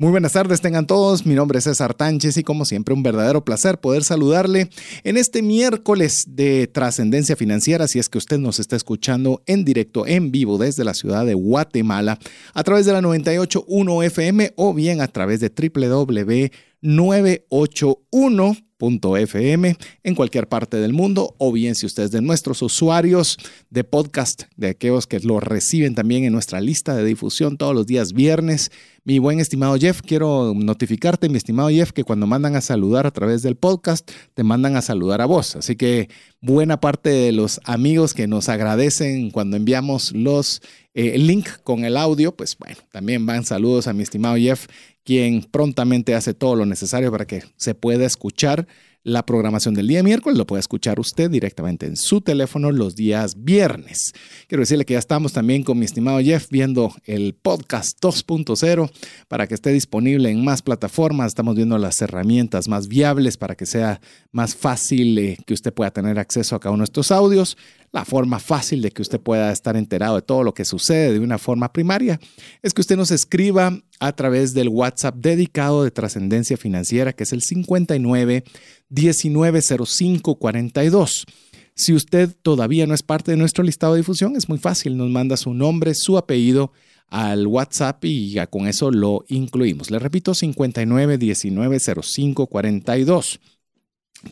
Muy buenas tardes tengan todos, mi nombre es César Tánchez y como siempre un verdadero placer poder saludarle en este miércoles de trascendencia financiera, si es que usted nos está escuchando en directo, en vivo desde la ciudad de Guatemala, a través de la 98.1 FM o bien a través de www.981 FM en cualquier parte del mundo o bien si usted es de nuestros usuarios de podcast, de aquellos que lo reciben también en nuestra lista de difusión todos los días viernes. Mi buen estimado Jeff, quiero notificarte, mi estimado Jeff, que cuando mandan a saludar a través del podcast, te mandan a saludar a vos. Así que buena parte de los amigos que nos agradecen cuando enviamos los eh, link con el audio, pues bueno, también van saludos a mi estimado Jeff quien prontamente hace todo lo necesario para que se pueda escuchar la programación del día miércoles lo puede escuchar usted directamente en su teléfono los días viernes. Quiero decirle que ya estamos también con mi estimado Jeff viendo el podcast 2.0 para que esté disponible en más plataformas. Estamos viendo las herramientas más viables para que sea más fácil eh, que usted pueda tener acceso a cada uno de estos audios la forma fácil de que usted pueda estar enterado de todo lo que sucede de una forma primaria es que usted nos escriba a través del WhatsApp dedicado de trascendencia financiera, que es el 59 1905 42. Si usted todavía no es parte de nuestro listado de difusión, es muy fácil, nos manda su nombre, su apellido al WhatsApp y ya con eso lo incluimos. Le repito, 59 1905 42.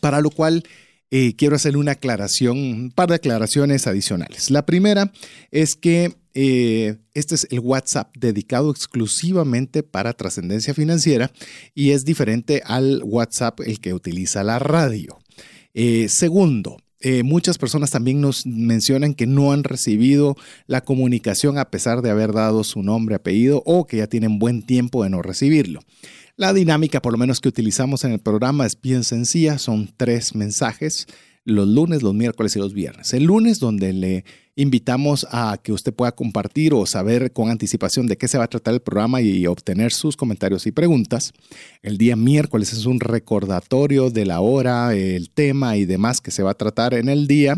Para lo cual eh, quiero hacer una aclaración, un par de aclaraciones adicionales. La primera es que eh, este es el WhatsApp dedicado exclusivamente para trascendencia financiera y es diferente al WhatsApp el que utiliza la radio. Eh, segundo, muchas personas también nos mencionan que no han recibido la comunicación a pesar de haber dado su nombre, apellido o que ya tienen buen tiempo de no recibirlo. La dinámica, por lo menos que utilizamos en el programa, es bien sencilla. Son tres mensajes, los lunes, los miércoles y los viernes. El lunes, donde le invitamos a que usted pueda compartir o saber con anticipación de qué se va a tratar el programa y obtener sus comentarios y preguntas. El día miércoles es un recordatorio de la hora, el tema y demás que se va a tratar en el día.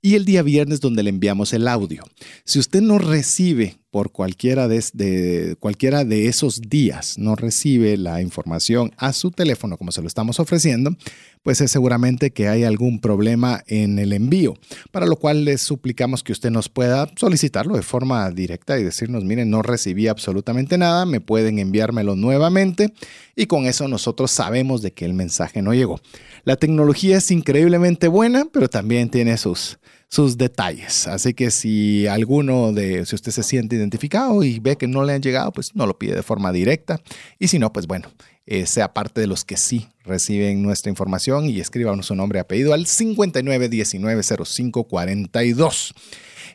Y el día viernes donde le enviamos el audio. Si usted no recibe por cualquiera de, cualquiera de esos días no recibe la información a su teléfono como se lo estamos ofreciendo, pues es seguramente que hay algún problema en el envío, para lo cual les suplicamos que usted nos pueda solicitarlo de forma directa y decirnos, miren, no recibí absolutamente nada, me pueden enviármelo nuevamente y con eso nosotros sabemos de que el mensaje no llegó. La tecnología es increíblemente buena, pero también tiene sus sus detalles. Así que si alguno de, si usted se siente identificado y ve que no le han llegado, pues no lo pide de forma directa. Y si no, pues bueno, eh, sea parte de los que sí reciben nuestra información y escriban su nombre y apellido al 59190542.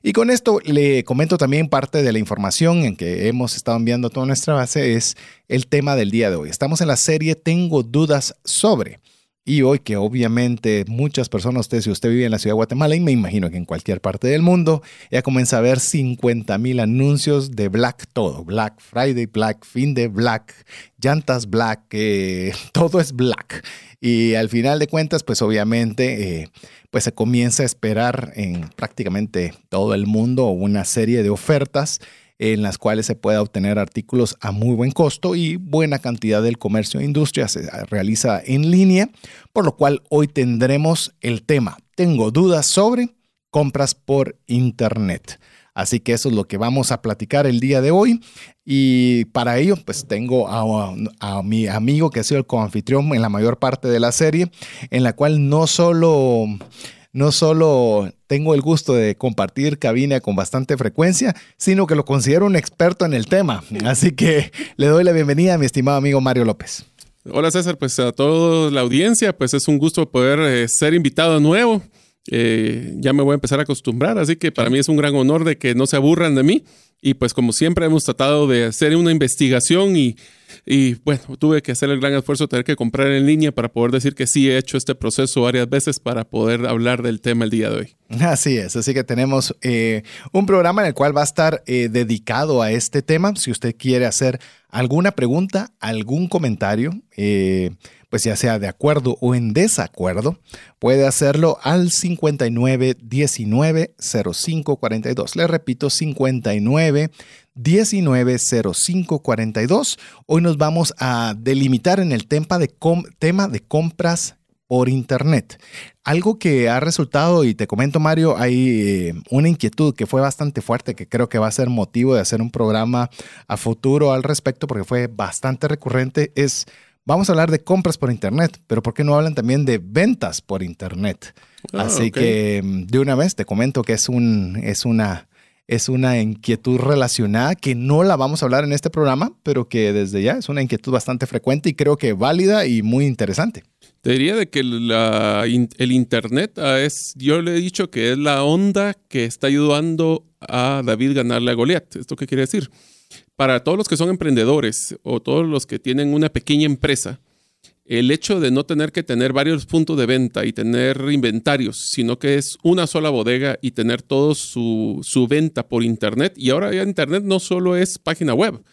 Y con esto le comento también parte de la información en que hemos estado enviando toda nuestra base es el tema del día de hoy. Estamos en la serie Tengo dudas sobre. Y hoy que obviamente muchas personas, usted si usted vive en la ciudad de Guatemala y me imagino que en cualquier parte del mundo, ya comienza a ver 50 mil anuncios de Black todo. Black Friday, Black Fin de Black, llantas Black, eh, todo es Black. Y al final de cuentas, pues obviamente, eh, pues se comienza a esperar en prácticamente todo el mundo una serie de ofertas en las cuales se pueda obtener artículos a muy buen costo y buena cantidad del comercio e industria se realiza en línea, por lo cual hoy tendremos el tema. Tengo dudas sobre compras por Internet. Así que eso es lo que vamos a platicar el día de hoy. Y para ello, pues tengo a, a, mi amigo que ha sido el coanfitrión en la mayor parte de la serie, en la cual no solo no solo tengo el gusto de compartir cabina con bastante frecuencia, sino que lo considero un experto en el tema. Así que le doy la bienvenida a mi estimado amigo Mario López. Hola César, pues a toda la audiencia, pues es un gusto poder eh, ser invitado nuevo eh, ya me voy a empezar a acostumbrar, así que para mí es un gran honor de que no se aburran de mí. Y pues como siempre hemos tratado de hacer una investigación y, y bueno, tuve que hacer el gran esfuerzo de tener que comprar en línea para poder decir que sí he hecho este proceso varias veces para poder hablar del tema el día de hoy. Así es, así que tenemos eh, un programa en el cual va a estar eh, dedicado a este tema. Si usted quiere hacer alguna pregunta, algún comentario, eh, pues ya sea de acuerdo o en desacuerdo, puede hacerlo al 59 19 05 42. Le repito, 59 19 05 42. Hoy nos vamos a delimitar en el tema de, tema de compras por Internet. Algo que ha resultado, y te comento Mario, hay eh, una inquietud que fue bastante fuerte, que creo que va a ser motivo de hacer un programa a futuro al respecto, porque fue bastante recurrente, es Vamos a hablar de compras por Internet, pero ¿por qué no hablan también de ventas por Internet? Ah, Así que mm, de una vez te comento que es, un, es, una, es una inquietud relacionada que no la vamos a hablar en este programa, pero que desde ya es una inquietud bastante frecuente y creo que válida y muy interesante. Te diría de que el Internet es, yo le he dicho que es la onda que está ayudando a David ganarle a Goliat. ¿Esto qué quiere decir? para todos los que son emprendedores o todos los que tienen una pequeña empresa, el hecho de no tener que tener varios puntos de venta y tener inventarios, sino que es una sola bodega y tener todo su, venta por Internet. Y ahora ya Internet no solo es página web,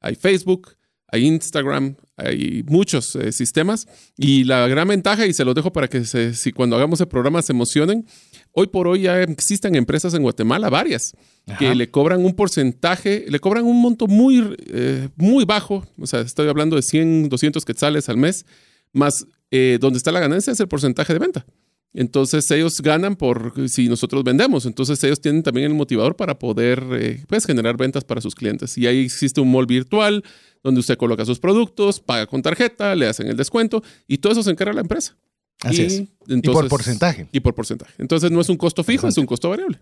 hay Facebook, hay Instagram, hay muchos eh, sistemas. Y la gran ventaja, y se los dejo para que si cuando hagamos el programa se emocionen, hoy por hoy ya existen empresas en Guatemala, varias, que le cobran un porcentaje, le cobran un monto muy, eh, muy bajo, o sea, estoy hablando de 100, 200 quetzales al mes, más eh, donde está la ganancia es el porcentaje de venta. Entonces ellos ganan por si nosotros vendemos. Entonces ellos tienen también el motivador para poder eh, pues, generar ventas para sus clientes. Y ahí existe un mall virtual donde usted coloca sus productos, paga con tarjeta, le hacen el descuento y todo eso se encarga la empresa. Así y, es. y por porcentaje. Y por porcentaje. Entonces no es un costo fijo, es un costo variable.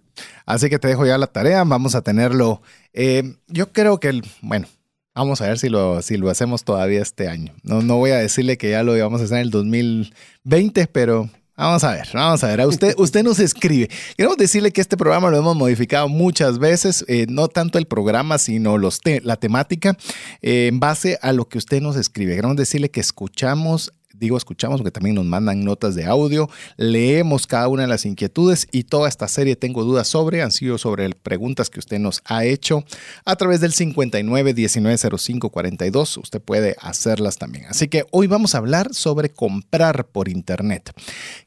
Así que te dejo ya la tarea, vamos a tenerlo. Eh, yo creo que, el, bueno, vamos a ver si lo, si lo hacemos todavía este año. No, no voy a decirle que ya lo íbamos a hacer en el 2020, pero Vamos a ver, vamos a ver. usted, usted nos escribe. Queremos decirle que este programa lo hemos modificado muchas veces, eh, no tanto el programa, sino los la temática, eh, en base a lo que usted nos escribe. Queremos decirle que escuchamos digo escuchamos porque también nos mandan notas de audio, leemos cada una de las inquietudes y toda esta serie tengo dudas sobre, han sido sobre preguntas que usted nos ha hecho a través del 59 1905 42, usted puede hacerlas también. Así que hoy vamos a hablar sobre comprar por internet.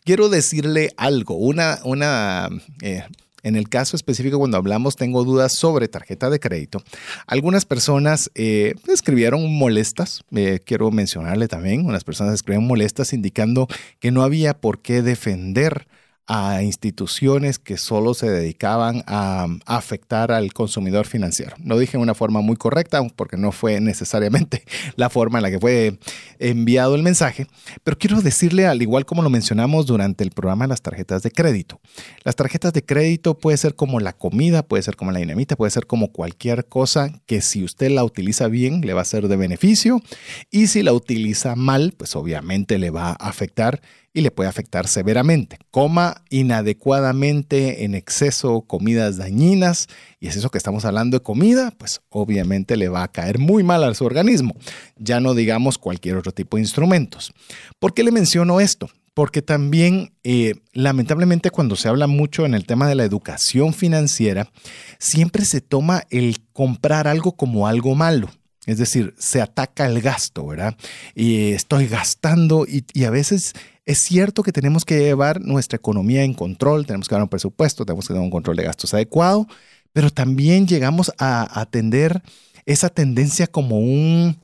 Quiero decirle algo, una, una eh, en el caso específico, cuando hablamos, tengo dudas sobre tarjeta de crédito. Algunas personas eh, escribieron molestas, eh, quiero mencionarle también, unas personas escribieron molestas indicando que no había por qué defender a instituciones que solo se dedicaban a, afectar al consumidor financiero. Lo dije de una forma muy correcta porque no fue necesariamente la forma en la que fue enviado el mensaje, pero quiero decirle, al igual como lo mencionamos durante el programa las tarjetas de crédito, las tarjetas de crédito puede ser como la comida, puede ser como la dinamita, puede ser como cualquier cosa que si usted la utiliza bien le va a ser de beneficio y si la utiliza mal, pues obviamente le va a afectar y le puede afectar severamente. Coma inadecuadamente, en exceso, comidas dañinas, y es eso que estamos hablando de comida, pues obviamente le va a caer muy mal a su organismo, ya no digamos cualquier otro tipo de instrumentos. ¿Por qué le menciono esto? Porque también, eh, lamentablemente, cuando se habla mucho en el tema de la educación financiera, siempre se toma el comprar algo como algo malo. Es decir, se ataca el gasto, ¿verdad? Y estoy gastando y, y a veces es cierto que tenemos que llevar nuestra economía en control, tenemos que dar un presupuesto, tenemos que dar un control de gastos adecuado, pero también llegamos a atender esa tendencia como un,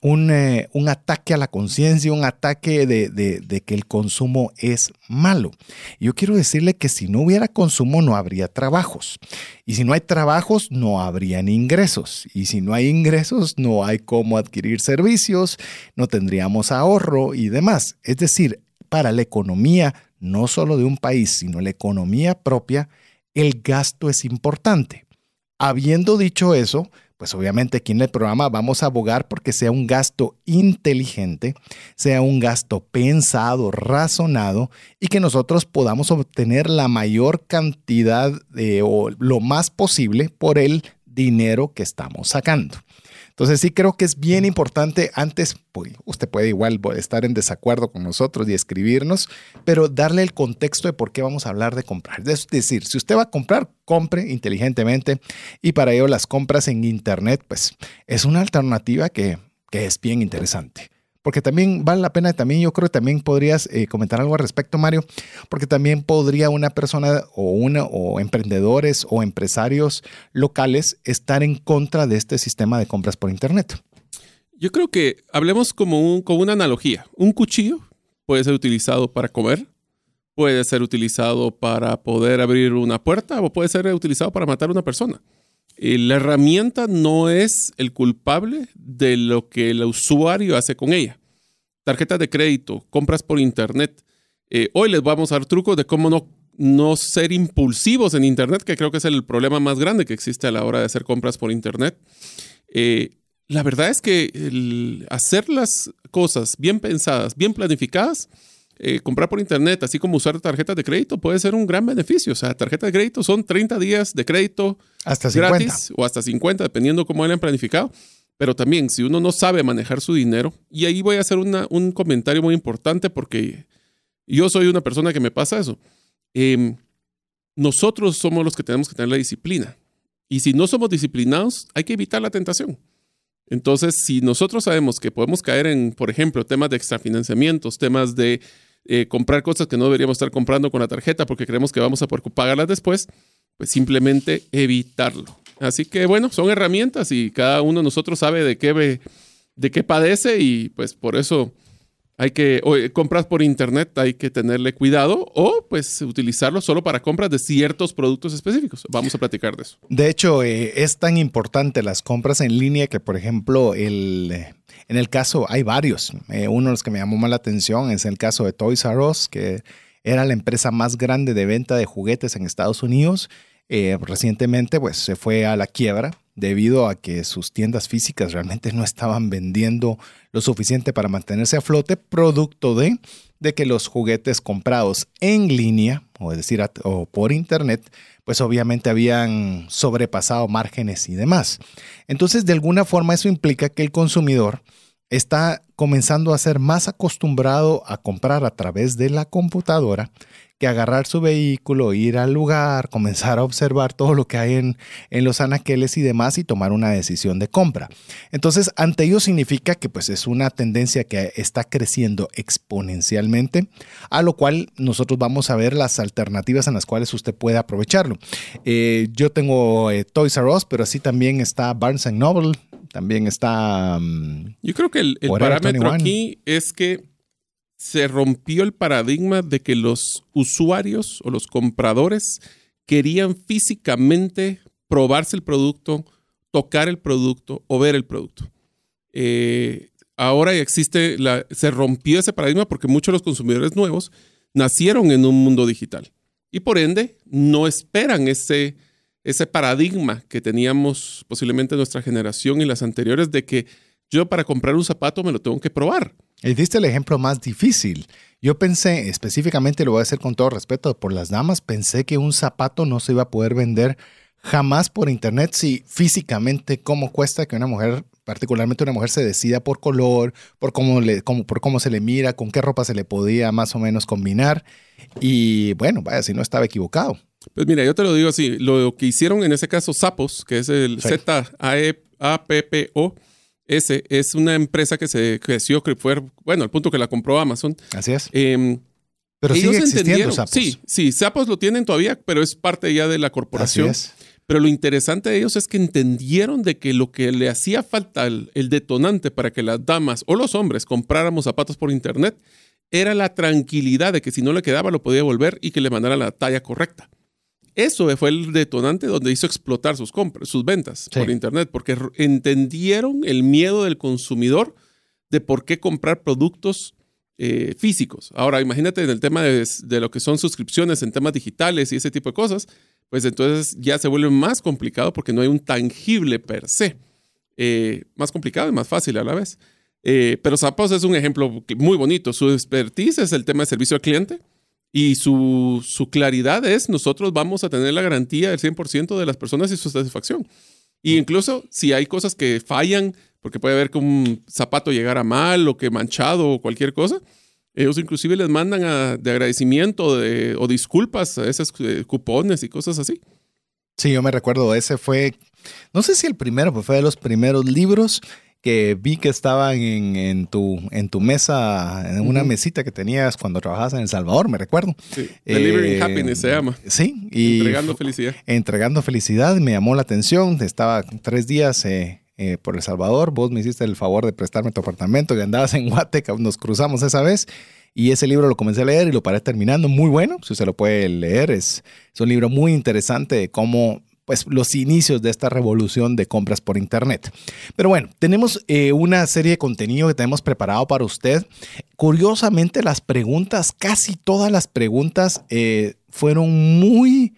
un, eh, ataque a la conciencia, un ataque de, que el consumo es malo. Yo quiero decirle que si no hubiera consumo no habría trabajos. Y si no hay trabajos no habrían ingresos. Y si no hay ingresos no hay cómo adquirir servicios, no tendríamos ahorro y demás. Es decir, para la economía, no solo de un país, sino la economía propia, el gasto es importante. Habiendo dicho eso, pues obviamente aquí en el programa vamos a abogar porque sea un gasto inteligente, sea un gasto pensado, razonado y que nosotros podamos obtener la mayor cantidad de, o lo más posible por el dinero que estamos sacando. Entonces sí creo que es bien importante, antes pues, usted puede igual estar en desacuerdo con nosotros y escribirnos, pero darle el contexto de por qué vamos a hablar de comprar. Es decir, si usted va a comprar, compre inteligentemente y para ello las compras en Internet pues es una alternativa que, que es bien interesante porque también vale la pena, también yo creo que también podrías eh, comentar algo al respecto, Mario, porque también podría una persona o una o emprendedores o empresarios locales estar en contra de este sistema de compras por internet. Yo creo que hablemos como, un, como una analogía. Un cuchillo puede ser utilizado para comer, puede ser utilizado para poder abrir una puerta o puede ser utilizado para matar a una persona. Eh, la herramienta no es el culpable de lo que el usuario hace con ella. Tarjetas de crédito, compras por internet. Eh, hoy les vamos a dar trucos de cómo no, no ser impulsivos en internet, que creo que es el problema más grande que existe a la hora de hacer compras por internet. Eh, la verdad es que hacer las cosas bien pensadas, bien planificadas, eh, comprar por internet, así como usar tarjetas de crédito, puede ser un gran beneficio. O sea, tarjetas de crédito son 30 días de crédito hasta gratis o hasta 50, dependiendo cómo hayan planificado. Pero también, si uno no sabe manejar su dinero, y ahí voy a hacer un comentario muy importante porque yo soy una persona que me pasa eso. Em, nosotros somos los que tenemos que tener la disciplina. Y si no somos disciplinados, hay que evitar la tentación. Entonces, si nosotros sabemos que podemos caer en, por ejemplo, temas de extrafinanciamientos, temas de eh, comprar cosas que no deberíamos estar comprando con la tarjeta porque creemos que vamos a pagarlas después, pues simplemente evitarlo. Así que bueno, son herramientas y cada uno de nosotros sabe de qué, de qué padece y pues por eso hay que o, compras por internet, hay que tenerle cuidado o pues utilizarlo solo para compras de ciertos productos específicos. Vamos a platicar de eso. De hecho, eh, es tan importante las compras en línea que, por ejemplo, el en el caso, hay varios. Eh, uno de los que me llamó más la atención es el caso de Toys R Us, que era la empresa más grande de venta de juguetes en Estados Unidos. Eh, recientemente, pues se fue a la quiebra debido a que sus tiendas físicas realmente no estaban vendiendo lo suficiente para mantenerse a flote, producto de, de que los juguetes comprados en línea, o es decir, o por internet, pues obviamente habían sobrepasado márgenes y demás. Entonces, de alguna forma eso implica que el consumidor está comenzando a ser más acostumbrado a comprar a través de la computadora que agarrar su vehículo, ir al lugar, comenzar a observar todo lo que hay en, en los anaqueles y demás y tomar una decisión de compra. Entonces, ante ello significa que pues es una tendencia que está creciendo exponencialmente, a lo cual nosotros vamos a ver las alternativas en las cuales usted puede aprovecharlo. Eh, yo tengo eh, Toys R Us, pero así también está Barnes Noble, también está... Mm, yo creo que el, el parámetro aquí es que se rompió el paradigma de que los usuarios o los compradores querían físicamente probarse el producto, tocar el producto o ver el producto. Eh, ahora existe, la, se rompió ese paradigma porque muchos de los consumidores nuevos nacieron en un mundo digital y por ende no esperan ese, ese paradigma que teníamos posiblemente nuestra generación y las anteriores de que yo para comprar un zapato me lo tengo que probar. Y diste el ejemplo más difícil. Yo pensé, específicamente lo voy a hacer con todo respeto por las damas, pensé que un zapato no se iba a poder vender jamás por internet si físicamente cómo cuesta que una mujer, particularmente una mujer, se decida por color, por cómo, le, por cómo se le mira, con qué ropa se le podía más o menos combinar. Y bueno, vaya, si no estaba equivocado. Pues mira, yo te lo digo así, lo que hicieron en ese caso Sapos, que es el Z-A-E-A-P-P-O, ese es una empresa que se creció, que fue, bueno, al punto que la compró Amazon. Así es. Em, pero sigue existiendo Zappos. Sí, sí, Zappos lo tienen todavía, pero es parte ya de la corporación. Así es. Pero lo interesante de ellos es que entendieron de que lo que le hacía falta, el, el detonante para que las damas o los hombres compráramos zapatos por internet, era la tranquilidad de que si no le quedaba lo podía volver y que le mandara la talla correcta. Eso fue el detonante donde hizo explotar sus compras, sus ventas por internet, porque entendieron el miedo del consumidor de por qué comprar productos eh, físicos. Ahora, imagínate en el tema de, lo que son suscripciones en temas digitales y ese tipo de cosas, pues entonces ya se vuelve más complicado porque no hay un tangible per se. eh, más complicado y más fácil a la vez. Eh, pero Zappos es un ejemplo muy bonito. Su expertise es el tema de servicio al cliente y su, su claridad es nosotros vamos a tener la garantía del 100% de las personas y su satisfacción. Y incluso si hay cosas que fallan, porque puede haber que un zapato llegara mal o que manchado o cualquier cosa, ellos inclusive les mandan de agradecimiento o disculpas a esos eh, cupones y cosas así. Sí, yo me recuerdo, ese fue, no sé si el primero, pero fue de los primeros libros que vi que estaban en, tu, en tu mesa, en una mesita que tenías cuando trabajabas en El Salvador, me recuerdo. Sí, Delivering eh, Happiness se llama. Sí, y entregando felicidad. Entregando felicidad, me llamó la atención. Estaba tres días eh, eh, por El Salvador, vos me hiciste el favor de prestarme tu apartamento y andabas en Guateca, nos cruzamos esa vez. Y ese libro lo comencé a leer y lo paré terminando. Muy bueno, si usted lo puede leer. Es, es un libro muy interesante de cómo pues los inicios de esta revolución de compras por internet. Pero bueno, tenemos eh, una serie de contenido que tenemos preparado para usted. Curiosamente, las preguntas, casi todas las preguntas eh, fueron muy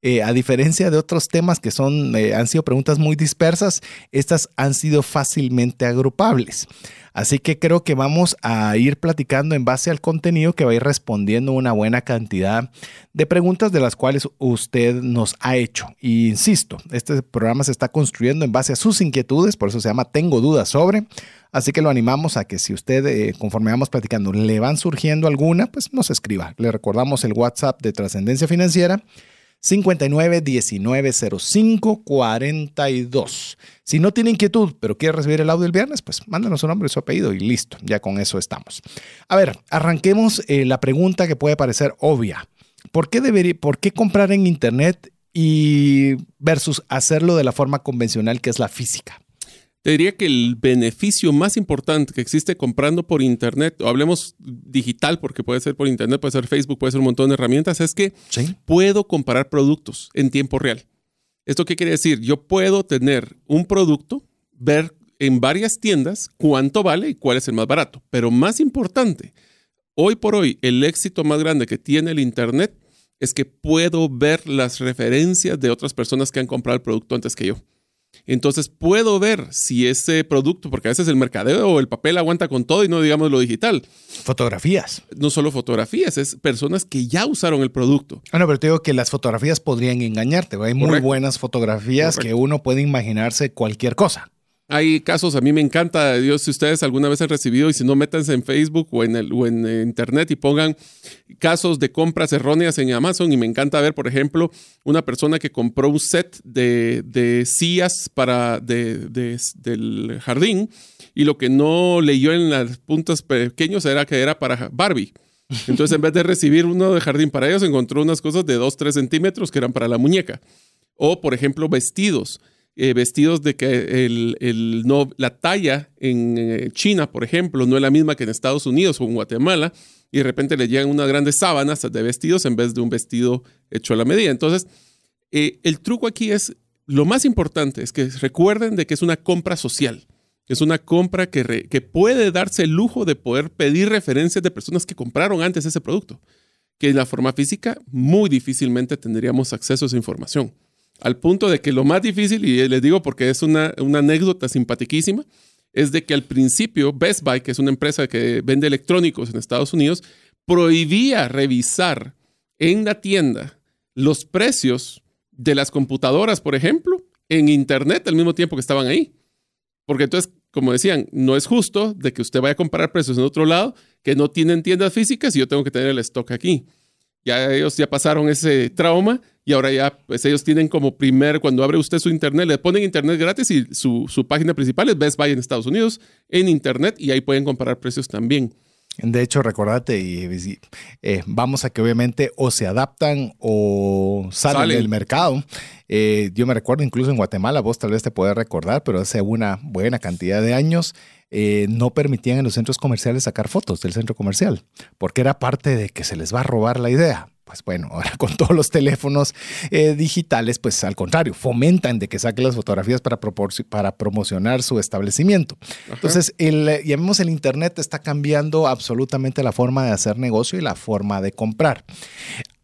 eh, a diferencia de otros temas que son, eh, han sido preguntas muy dispersas, estas han sido fácilmente agrupables. Así que creo que vamos a ir platicando en base al contenido que va a ir respondiendo una buena cantidad de preguntas de las cuales usted nos ha hecho. Insisto, este programa se está construyendo en base a sus inquietudes, por eso se llama Tengo dudas sobre. Así que lo animamos a que si usted, eh, conforme vamos platicando, le van surgiendo alguna, pues nos escriba. Le recordamos el WhatsApp de Trascendencia Financiera 59 19 05 42. Si no tiene inquietud, pero quiere recibir el audio el viernes, pues mándanos su nombre y su apellido y listo, ya con eso estamos. A ver, arranquemos eh, la pregunta que puede parecer obvia. ¿Por qué, debería, ¿Por qué comprar en Internet y versus hacerlo de la forma convencional que es la física? Te diría que el beneficio más importante que existe comprando por Internet, o hablemos digital, porque puede ser por Internet, puede ser Facebook, puede ser un montón de herramientas, es que puedo comparar productos en tiempo real. ¿Esto qué quiere decir? Yo puedo tener un producto, ver en varias tiendas cuánto vale y cuál es el más barato. Pero más importante, hoy por hoy, el éxito más grande que tiene el Internet es que puedo ver las referencias de otras personas que han comprado el producto antes que yo. Entonces puedo ver si ese producto, porque a veces el mercadeo o el papel aguanta con todo y no digamos lo digital. Fotografías. No solo fotografías, es personas que ya usaron el producto. Ah, no, pero te digo que las fotografías podrían engañarte. Hay muy buenas fotografías que uno puede imaginarse cualquier cosa. Hay casos, a mí me encanta, Dios, si ustedes alguna vez han recibido, y si no, métanse en Facebook o en, el, o en eh, Internet y pongan casos de compras erróneas en Amazon. Y me encanta ver, por ejemplo, una persona que compró un set de, de sillas para de, del jardín y lo que no leyó en las puntas pequeños era que era para Barbie. Entonces, en vez de recibir uno de jardín para ellos, encontró unas cosas de 2, 3 centímetros que eran para la muñeca. O, por ejemplo, vestidos eh, vestidos de que el, no, la talla en eh, China, por ejemplo, no es la misma que en Estados Unidos o en Guatemala, y de repente le llegan unas grandes sábanas de vestidos en vez de un vestido hecho a la medida. Entonces, eh, el truco aquí es, lo más importante es que recuerden de que es una compra social. Es una compra que, que puede darse el lujo de poder pedir referencias de personas que compraron antes ese producto, que en la forma física muy difícilmente tendríamos acceso a esa información. Al punto de que lo más difícil, y les digo porque es una, anécdota simpaticísima, es de que al principio Best Buy, que es una empresa que vende electrónicos en Estados Unidos, prohibía revisar en la tienda los precios de las computadoras, por ejemplo, en Internet al mismo tiempo que estaban ahí. Porque entonces, como decían, no es justo de que usted vaya a comprar precios en otro lado que no tienen tiendas físicas y yo tengo que tener el stock aquí. Ya ellos ya pasaron ese trauma y ahora ya, pues ellos tienen como primer, cuando abre usted su internet, le ponen internet gratis y su, página principal es Best Buy en Estados Unidos, en internet, y ahí pueden comparar precios también. De hecho, recordate, y, eh, vamos a que obviamente o se adaptan o salen, del mercado. Eh, yo me recuerdo incluso en Guatemala, vos tal vez te puedes recordar, pero hace una buena cantidad de años eh, no permitían en los centros comerciales sacar fotos del centro comercial, porque era parte de que se les va a robar la idea pues bueno, ahora con todos los teléfonos eh, digitales, pues al contrario, fomentan de que saque las fotografías para, para promocionar su establecimiento. Entonces, el, llamemos el Internet está cambiando absolutamente la forma de hacer negocio y la forma de comprar.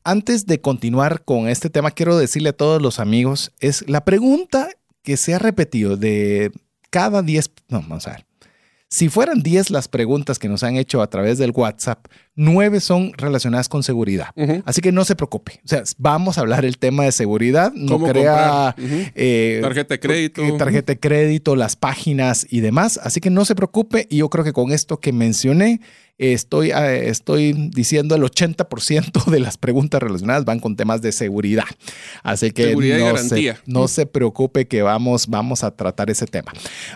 Antes de continuar con este tema, quiero decirle a todos los amigos, es la pregunta que se ha repetido de cada 10, no, vamos a ver. Si fueran 10 las preguntas que nos han hecho a través del WhatsApp, 9 son relacionadas con seguridad. Así que no se preocupe. O sea, vamos a hablar el tema de seguridad. No ¿Cómo crea eh, Tarjeta de crédito. eh, tarjeta de crédito, las páginas y demás. Así que no se preocupe. Y yo creo que con esto que mencioné, estoy, eh, estoy diciendo el 80% de las preguntas relacionadas van con temas de seguridad. Así que Seguridad y no, garantía. se, no se preocupe que vamos, vamos a tratar ese tema.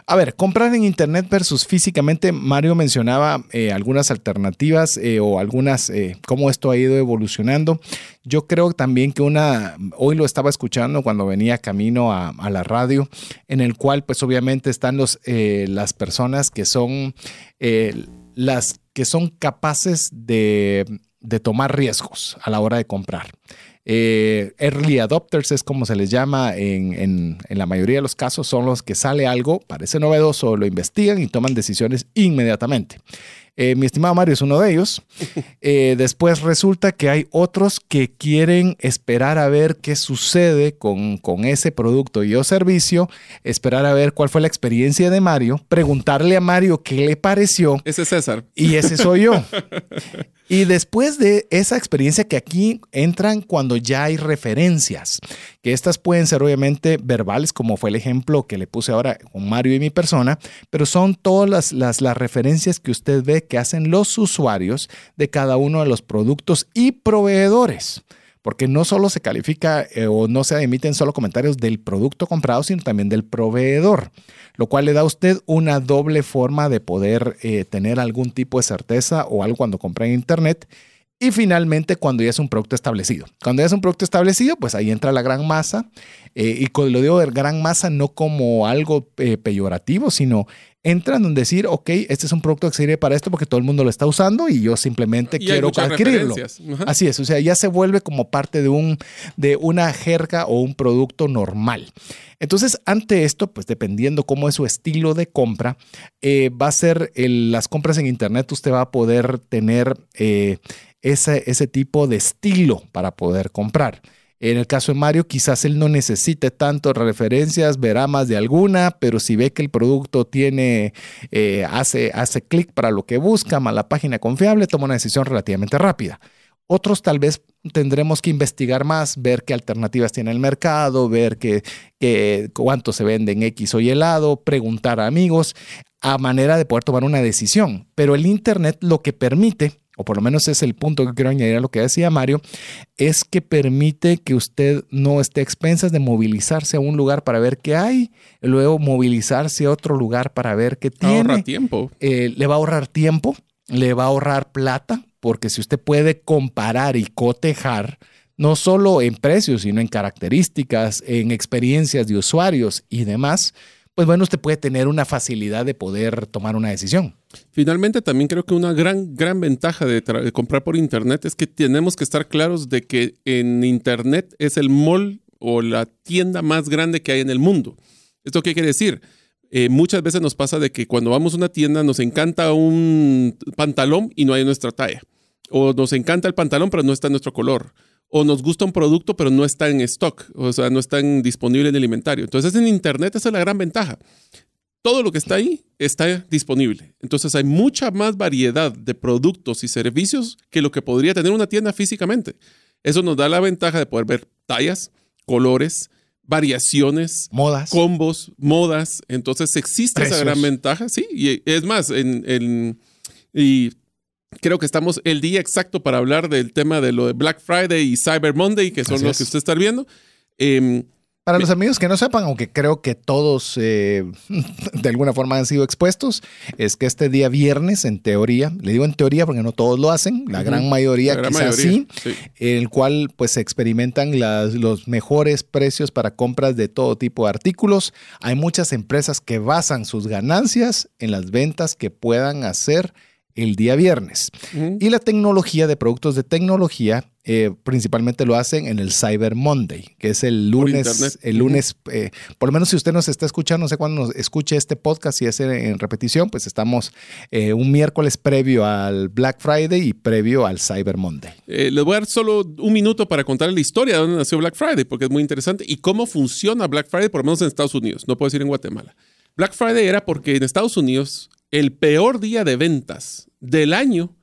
A ver, comprar en Internet versus físicamente. Mario mencionaba eh, algunas alternativas eh, o algunas, eh, cómo esto ha ido evolucionando. Yo creo también que una, hoy lo estaba escuchando cuando venía camino a, a la radio, en el cual pues obviamente están los, las personas que son las que son capaces de, de tomar riesgos a la hora de comprar. Eh, early adopters es como se les llama en, en- en la mayoría de los casos, son los que sale algo, parece novedoso, lo investigan y toman decisiones inmediatamente. Eh, mi estimado Mario es uno de ellos. Eh, después resulta que hay otros que quieren esperar a ver qué sucede con, con ese producto y o servicio, esperar a ver cuál fue la experiencia de Mario, preguntarle a Mario qué le pareció Ese es César. y ese soy yo. Y después de esa experiencia que aquí entran cuando ya hay referencias, que estas pueden ser obviamente verbales, como fue el ejemplo que le puse ahora con Mario y mi persona, pero son todas las, las, las referencias que usted ve que hacen los usuarios de cada uno de los productos y proveedores. Porque no solo se califica eh, o no se emiten solo comentarios del producto comprado, sino también del proveedor, lo cual le da a usted una doble forma de poder eh, tener algún tipo de certeza o algo cuando compra en Internet. Y finalmente, cuando ya es un producto establecido. Cuando ya es un producto establecido, pues ahí entra la gran masa. eh, y cuando lo digo de gran masa, no como algo eh, peyorativo, sino entran en decir, ok, este es un producto que sirve para esto porque todo el mundo lo está usando y yo simplemente Y quiero adquirirlo. Así es, o sea, ya se vuelve como parte de, un, de una jerga o un producto normal. Entonces, ante esto, pues dependiendo cómo es su estilo de compra, eh, va a ser el- las compras en Internet, usted va a poder tener eh, ese, ese tipo de estilo para poder comprar. En el caso de Mario, quizás él no necesite tanto referencias, verá más de alguna, pero si ve que el producto tiene, eh, hace, hace clic para lo que busca, más la página confiable, toma una decisión relativamente rápida. Otros tal vez tendremos que investigar más, ver qué alternativas tiene el mercado, ver qué, cuánto se vende en X o Y helado, preguntar a amigos, a manera de poder tomar una decisión. Pero el Internet lo que permite, o por lo menos es el punto que quiero añadir a lo que decía Mario, es que permite que usted no esté a expensas de movilizarse a un lugar para ver qué hay, luego movilizarse a otro lugar para ver qué tiene Ahorra tiempo. eh, le va a ahorrar tiempo, le va a ahorrar plata, porque si usted puede comparar y cotejar, no solo en precios, sino en características, en experiencias de usuarios y demás, pues bueno, usted puede tener una facilidad de poder tomar una decisión. Finalmente, también creo que una gran, gran ventaja de, comprar por Internet es que tenemos que estar claros de que en Internet es el mall o la tienda más grande que hay en el mundo. ¿Esto qué quiere decir? Eh, muchas veces nos pasa de que cuando vamos a una tienda nos encanta un pantalón y no hay nuestra talla. O nos encanta el pantalón pero no está en nuestro color. O nos gusta un producto pero no está en stock. O sea, no está disponible en el inventario. Entonces en Internet esa es la gran ventaja todo lo que está ahí está disponible. Entonces hay mucha más variedad de productos y servicios que lo que podría tener una tienda físicamente. Eso nos da la ventaja de poder ver tallas, colores, variaciones, Modas. combos, modas. Entonces existe esa Precios. gran ventaja. Sí, y es más, en, en- y creo que estamos el día exacto para hablar del tema de lo de Black Friday y Cyber Monday, que son Así los es. que usted está viendo. Em, Para los amigos que no sepan, aunque creo que todos eh, de alguna forma han sido expuestos, es que este día viernes, en teoría, le digo en teoría porque no todos lo hacen, la gran mayoría la gran quizás mayoría, sí, en el cual pues se experimentan las- los mejores precios para compras de todo tipo de artículos. Hay muchas empresas que basan sus ganancias en las ventas que puedan hacer el día viernes. Y la tecnología de productos de tecnología eh, principalmente lo hacen en el Cyber Monday, que es el lunes, el lunes, eh, por lo menos si usted nos está escuchando, no sé cuándo nos escuche este podcast y es en, en repetición, pues estamos eh, un miércoles previo al Black Friday y previo al Cyber Monday. Les voy a dar solo un minuto para contar la historia de dónde nació Black Friday, porque es muy interesante y cómo funciona Black Friday, por lo menos en Estados Unidos. No puedo decir en Guatemala. Black Friday era porque en Estados Unidos el peor día de ventas del año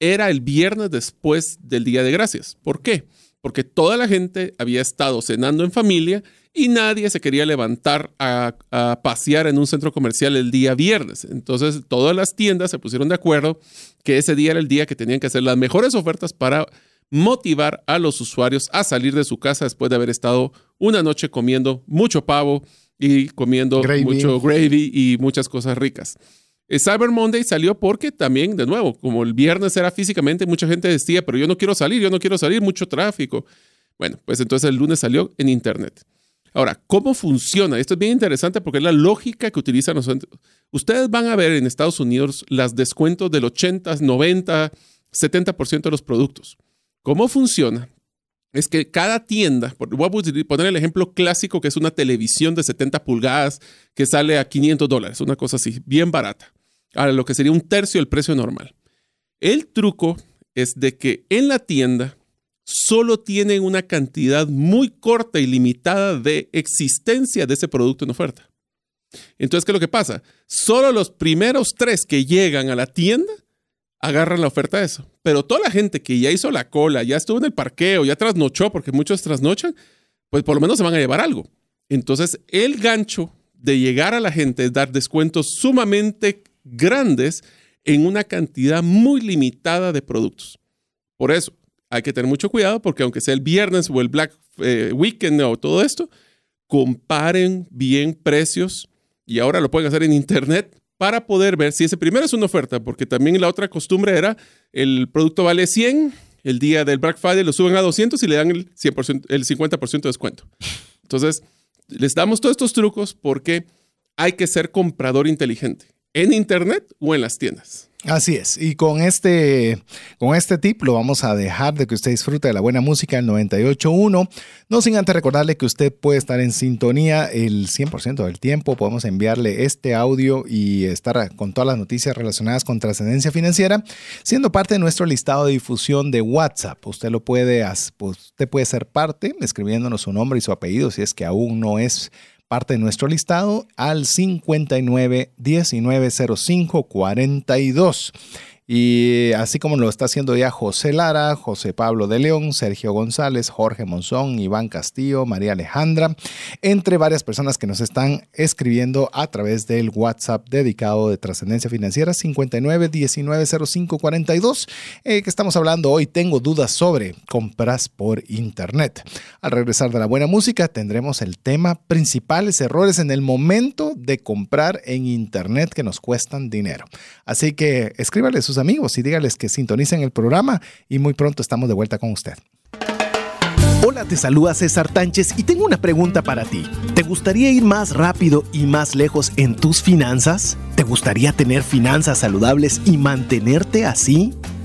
era el viernes después del Día de Gracias. ¿Por qué? Porque toda la gente había estado cenando en familia y nadie se quería levantar a, a, pasear en un centro comercial el día viernes. Entonces todas las tiendas se pusieron de acuerdo que ese día era el día que tenían que hacer las mejores ofertas para motivar a los usuarios a salir de su casa después de haber estado una noche comiendo mucho pavo y comiendo Gravy. mucho gravy y muchas cosas ricas. El Cyber Monday salió porque también, de nuevo, como el viernes era físicamente, mucha gente decía, pero yo no quiero salir, yo no quiero salir, mucho tráfico. Bueno, pues entonces el lunes salió en Internet. Ahora, ¿cómo funciona? Esto es bien interesante porque es la lógica que utilizan los... Ustedes van a ver en Estados Unidos las descuentos del 80, 90, 70% de los productos. ¿Cómo funciona? Es que cada tienda, voy a poner el ejemplo clásico que es una televisión de 70 pulgadas que sale a 500 dólares, una cosa así, bien barata, a lo que sería un tercio del precio normal. El truco es de que en la tienda solo tienen una cantidad muy corta y limitada de existencia de ese producto en oferta. Entonces, ¿qué es lo que pasa? Solo los primeros tres que llegan a la tienda agarran la oferta de eso. Pero toda la gente que ya hizo la cola, ya estuvo en el parqueo, ya trasnochó, porque muchos trasnochan, pues por lo menos se van a llevar algo. Entonces, el gancho de llegar a la gente es dar descuentos sumamente grandes en una cantidad muy limitada de productos. Por eso, hay que tener mucho cuidado porque aunque sea el viernes o el Black eh, Weekend o todo esto, comparen bien precios y ahora lo pueden hacer en internet para poder ver si ese primero es una oferta, porque también la otra costumbre era el producto vale 100, el día del Black Friday lo suben a 200 y le dan el, 100%, el 50% de descuento. Entonces, les damos todos estos trucos porque hay que ser comprador inteligente en internet o en las tiendas. Así es, y con este, con este tip lo vamos a dejar de que usted disfrute de la buena música el 98.1, no sin antes recordarle que usted puede estar en sintonía el 100% del tiempo, podemos enviarle este audio y estar con todas las noticias relacionadas con trascendencia financiera, siendo parte de nuestro listado de difusión de WhatsApp. Usted lo puede, usted puede ser parte escribiéndonos su nombre y su apellido si es que aún no es parte de nuestro listado al 59 19 05 42. Y así como lo está haciendo ya José Lara, José Pablo de León, Sergio González, Jorge Monzón, Iván Castillo, María Alejandra, entre varias personas que nos están escribiendo a través del WhatsApp dedicado de trascendencia financiera 59 19 05 42, eh, que estamos hablando hoy. Tengo dudas sobre compras por internet. Al regresar de la buena música tendremos el tema principales errores en el momento de comprar en internet que nos cuestan dinero. Así que escríbale sus amigos y dígales que sintonicen el programa y muy pronto estamos de vuelta con usted. Hola, te saluda César Tánchez y tengo una pregunta para ti. ¿Te gustaría ir más rápido y más lejos en tus finanzas? ¿Te gustaría tener finanzas saludables y mantenerte así?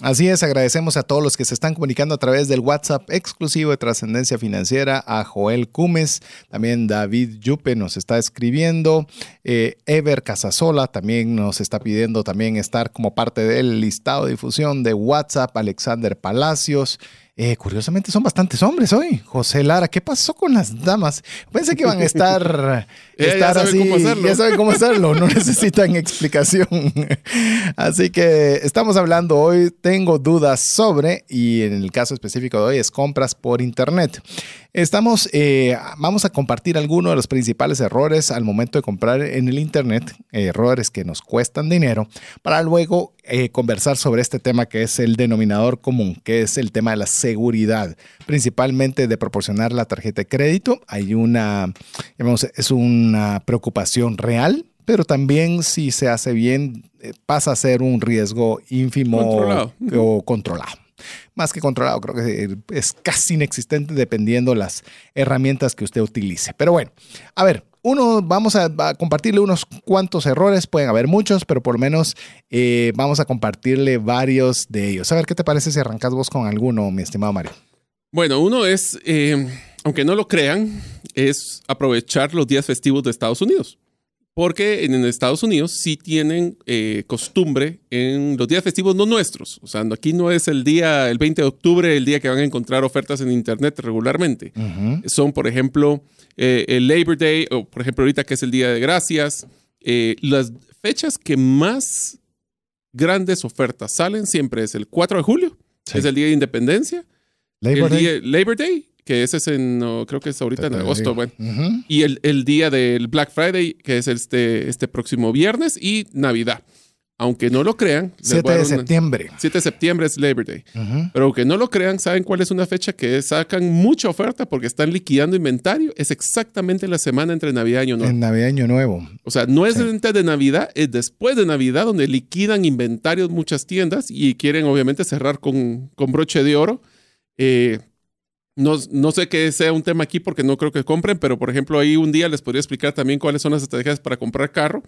Así es, agradecemos a todos los que se están comunicando a través del WhatsApp exclusivo de Trascendencia Financiera, a Joel Cumes, también David Yupe nos está escribiendo, eh, Ever Casasola también nos está pidiendo también estar como parte del listado de difusión de WhatsApp, Alexander Palacios. Eh, curiosamente son bastantes hombres hoy. José Lara, ¿qué pasó con las damas? Pensé que iban a estar, estar ya así. Cómo hacerlo. Ya saben cómo hacerlo, no necesitan explicación. Así que estamos hablando hoy, tengo dudas sobre, y en el caso específico de hoy es compras por Internet. Estamos, eh, vamos a compartir algunos de los principales errores al momento de comprar en el Internet, errores que nos cuestan dinero, para luego eh, conversar sobre este tema que es el denominador común, que es el tema de la seguridad, principalmente de proporcionar la tarjeta de crédito. Hay una, digamos, es una preocupación real, pero también si se hace bien eh, pasa a ser un riesgo ínfimo Controlado. o controlado más que controlado, creo que es casi inexistente dependiendo las herramientas que usted utilice. Pero bueno, a ver, uno, vamos a, a compartirle unos cuantos errores, pueden haber muchos, pero por lo menos eh, vamos a compartirle varios de ellos. A ver, ¿qué te parece si arrancas vos con alguno, mi estimado Mario? Bueno, uno es, eh, aunque no lo crean, es aprovechar los días festivos de Estados Unidos. Porque en Estados Unidos sí tienen eh, costumbre en los días festivos no nuestros. O sea, aquí no es el día, el 20 de octubre, el día que van a encontrar ofertas en Internet regularmente. Uh -huh. Son, por ejemplo, eh, el Labor Day, o por ejemplo ahorita que es el Día de Gracias. Eh, las fechas que más grandes ofertas salen siempre es el 4 de julio, Sí. es el Día de Independencia. Labor el Day. día- Labor Day, que ese es en, no, creo que es ahorita en agosto, bueno. Y el, el día del Black Friday, que es este, este próximo viernes, y Navidad. Aunque no lo crean, les 7 voy a de septiembre. 7 de septiembre es Labor Day. Pero aunque no lo crean, ¿saben cuál es una fecha que sacan mucha oferta porque están liquidando inventario? Es exactamente la semana entre Navidad y Año Nuevo. En Navidad Año Nuevo. O sea, no es Sí. antes de Navidad, es después de Navidad donde liquidan inventarios muchas tiendas y quieren obviamente cerrar con, con broche de oro. Eh, no, no sé que sea un tema aquí porque no creo que compren, pero por ejemplo ahí un día les podría explicar también cuáles son las estrategias para comprar carro.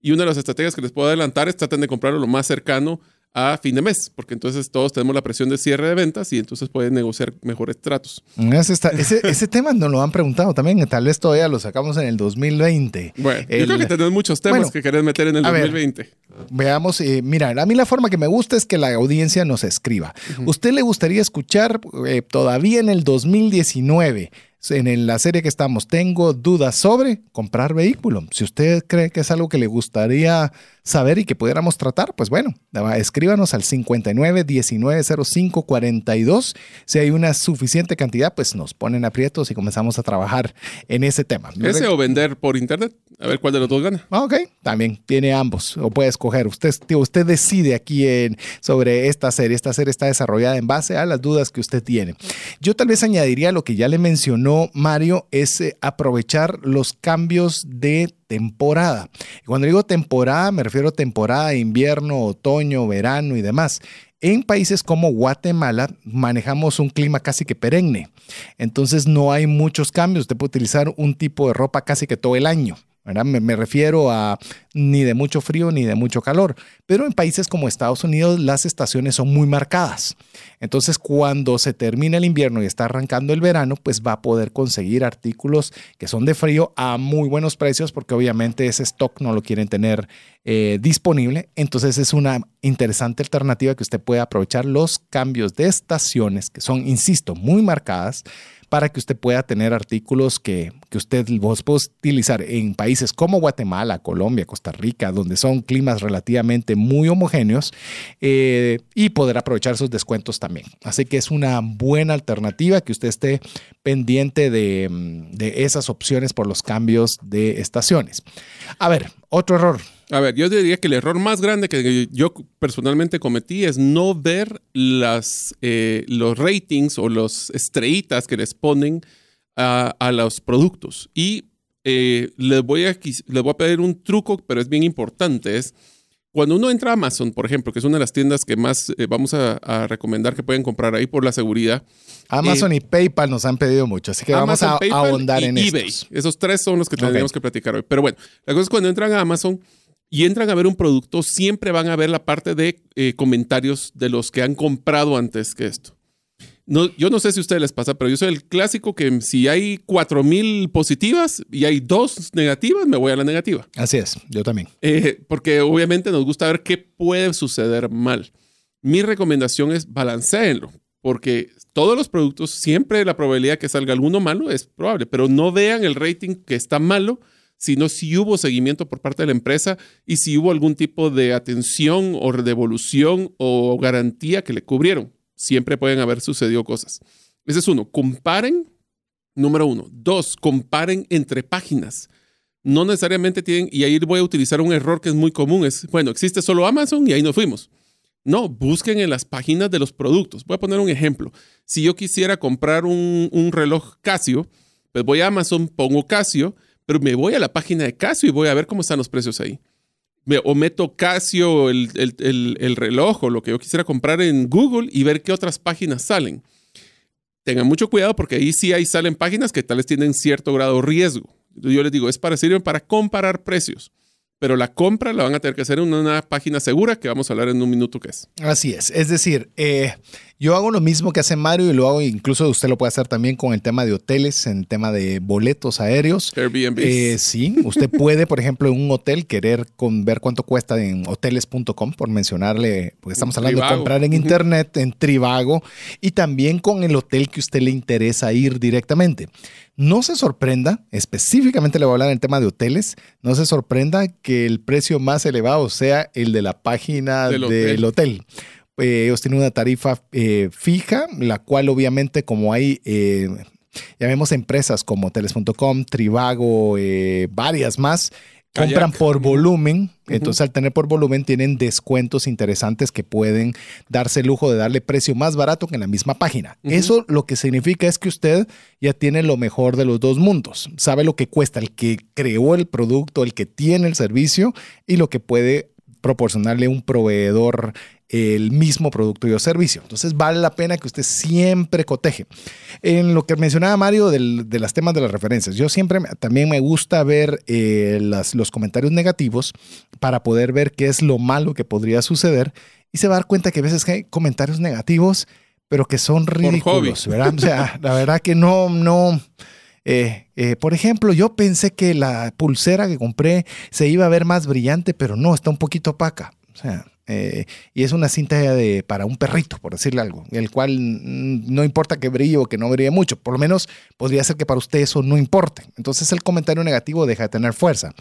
Y una de las estrategias que les puedo adelantar es traten de comprarlo lo más cercano a fin de mes, porque entonces todos tenemos la presión de cierre de ventas y entonces pueden negociar mejores tratos. Ese, está- ese, ese tema nos lo han preguntado también. Tal vez todavía lo sacamos en el 2020. Bueno, El- yo creo que tenés muchos temas Bueno, que querés meter en el a ver. 2020. Veamos, eh, mira, a mí la forma que me gusta es que la audiencia nos escriba. ¿Usted le gustaría escuchar eh, todavía en el 2019? En la serie que estamos, tengo dudas sobre comprar vehículo. Si usted cree que es algo que le gustaría saber y que pudiéramos tratar, pues bueno, escríbanos al 59 19 05 42. Si hay una suficiente cantidad, pues nos ponen aprietos y comenzamos a trabajar en ese tema. Ese o vender por internet. A ver cuál de los dos gana. Ah, Ok, también tiene ambos, o puede escoger. Usted, usted decide aquí en, sobre esta serie. Esta serie está desarrollada en base a las dudas que usted tiene. Yo tal vez añadiría lo que ya le mencionó Mario, es eh, aprovechar los cambios de temporada. Cuando digo temporada, me refiero a temporada de invierno, otoño, verano y demás. En países como Guatemala manejamos un clima casi que perenne. Entonces no hay muchos cambios. Usted puede utilizar un tipo de ropa casi que todo el año. Me refiero a ni de mucho frío ni de mucho calor. Pero en países como Estados Unidos las estaciones son muy marcadas. Entonces cuando se termina el invierno y está arrancando el verano, pues va a poder conseguir artículos que son de frío a muy buenos precios porque obviamente ese stock no lo quieren tener eh, disponible. Entonces es una interesante alternativa que usted puede aprovechar los cambios de estaciones que son, insisto, muy marcadas para que usted pueda tener artículos que, que usted vos puede utilizar en países como Guatemala, Colombia, Costa Rica, donde son climas relativamente muy homogéneos eh, y poder aprovechar esos descuentos también. Así que es una buena alternativa que usted esté pendiente de, de esas opciones por los cambios de estaciones. A ver, otro error. A ver, yo diría que el error más grande que yo personalmente cometí es no ver las, eh, los ratings o las estrellitas que les ponen a, a los productos. Y eh, les, voy a, les voy a pedir un truco, pero es bien importante. Es cuando uno entra a Amazon, por ejemplo, que es una de las tiendas que más eh, vamos a, a recomendar que pueden comprar ahí por la seguridad. Amazon y PayPal nos han pedido mucho, así que vamos a PayPal ahondar y en eBay. estos. Esos tres son los que tendríamos que platicar hoy. Pero bueno, la cosa es cuando entran a Amazon y entran a ver un producto, siempre van a ver la parte de eh, comentarios de los que han comprado antes que esto. No, yo no sé si a ustedes les pasa, pero yo soy el clásico que si hay 4.000 positivas y hay dos negativas, me voy a la negativa. Así es, yo también. Eh, porque obviamente nos gusta ver qué puede suceder mal. Mi recomendación es balanceenlo, porque todos los productos, siempre la probabilidad que salga alguno malo es probable, pero no vean el rating que está malo, sino si hubo seguimiento por parte de la empresa y si hubo algún tipo de atención o devolución o garantía que le cubrieron. Siempre pueden haber sucedido cosas. Ese es uno. Comparen, número uno. Dos, comparen entre páginas. No necesariamente tienen, y ahí voy a utilizar un error que es muy común, es, bueno, existe solo Amazon y ahí nos fuimos. No, busquen en las páginas de los productos. Voy a poner un ejemplo. Si yo quisiera comprar un, un reloj Casio, pues voy a Amazon, pongo Casio, pero me voy a la página de Casio y voy a ver cómo están los precios ahí. Me, o meto Casio, el, el, el, el, reloj o lo que yo quisiera comprar en Google y ver qué otras páginas salen. Tengan mucho cuidado porque ahí sí ahí salen páginas que tal vez tienen cierto grado de riesgo. Yo les digo, es para sirven para comparar precios pero la compra la van a tener que hacer en una página segura que vamos a hablar en un minuto que es. Así es, es decir, eh, yo hago lo mismo que hace Mario y lo hago, incluso usted lo puede hacer también con el tema de hoteles, en el tema de boletos aéreos. Airbnb. Eh, sí, usted puede, por ejemplo, en un hotel querer con, ver cuánto cuesta en hoteles.com, por mencionarle, porque estamos hablando de comprar en internet, en Trivago, y también con el hotel que usted le interesa ir directamente. No se sorprenda, específicamente le voy a hablar en el tema de hoteles, no se sorprenda que el precio más elevado sea el de la página del, del hotel. hotel. Eh, ellos tienen una tarifa eh, fija, la cual obviamente como hay... Eh, ya vemos empresas como hoteles.com, Trivago, eh, varias más, compran por volumen. Entonces, al tener por volumen, tienen descuentos interesantes que pueden darse el lujo de darle precio más barato que en la misma página. Eso lo que significa es que usted ya tiene lo mejor de los dos mundos. Sabe lo que cuesta el que creó el producto, el que tiene el servicio y lo que puede proporcionarle un proveedor el mismo producto y o servicio. Entonces vale la pena que usted siempre coteje. En lo que mencionaba Mario del, de los temas de las referencias, yo siempre también me gusta ver eh, las, los comentarios negativos para poder ver qué es lo malo que podría suceder y se va a dar cuenta que a veces hay comentarios negativos, pero que son ridículos, ¿verdad? O sea, la verdad que no, no. Eh, eh, por ejemplo, yo pensé que la pulsera que compré se iba a ver más brillante, pero no, está un poquito opaca. O sea, eh, y es una cinta de, para un perrito, por decirle algo, el cual no importa que brille o que no brille mucho, por lo menos podría ser que para usted eso no importe. Entonces el comentario negativo deja de tener fuerza.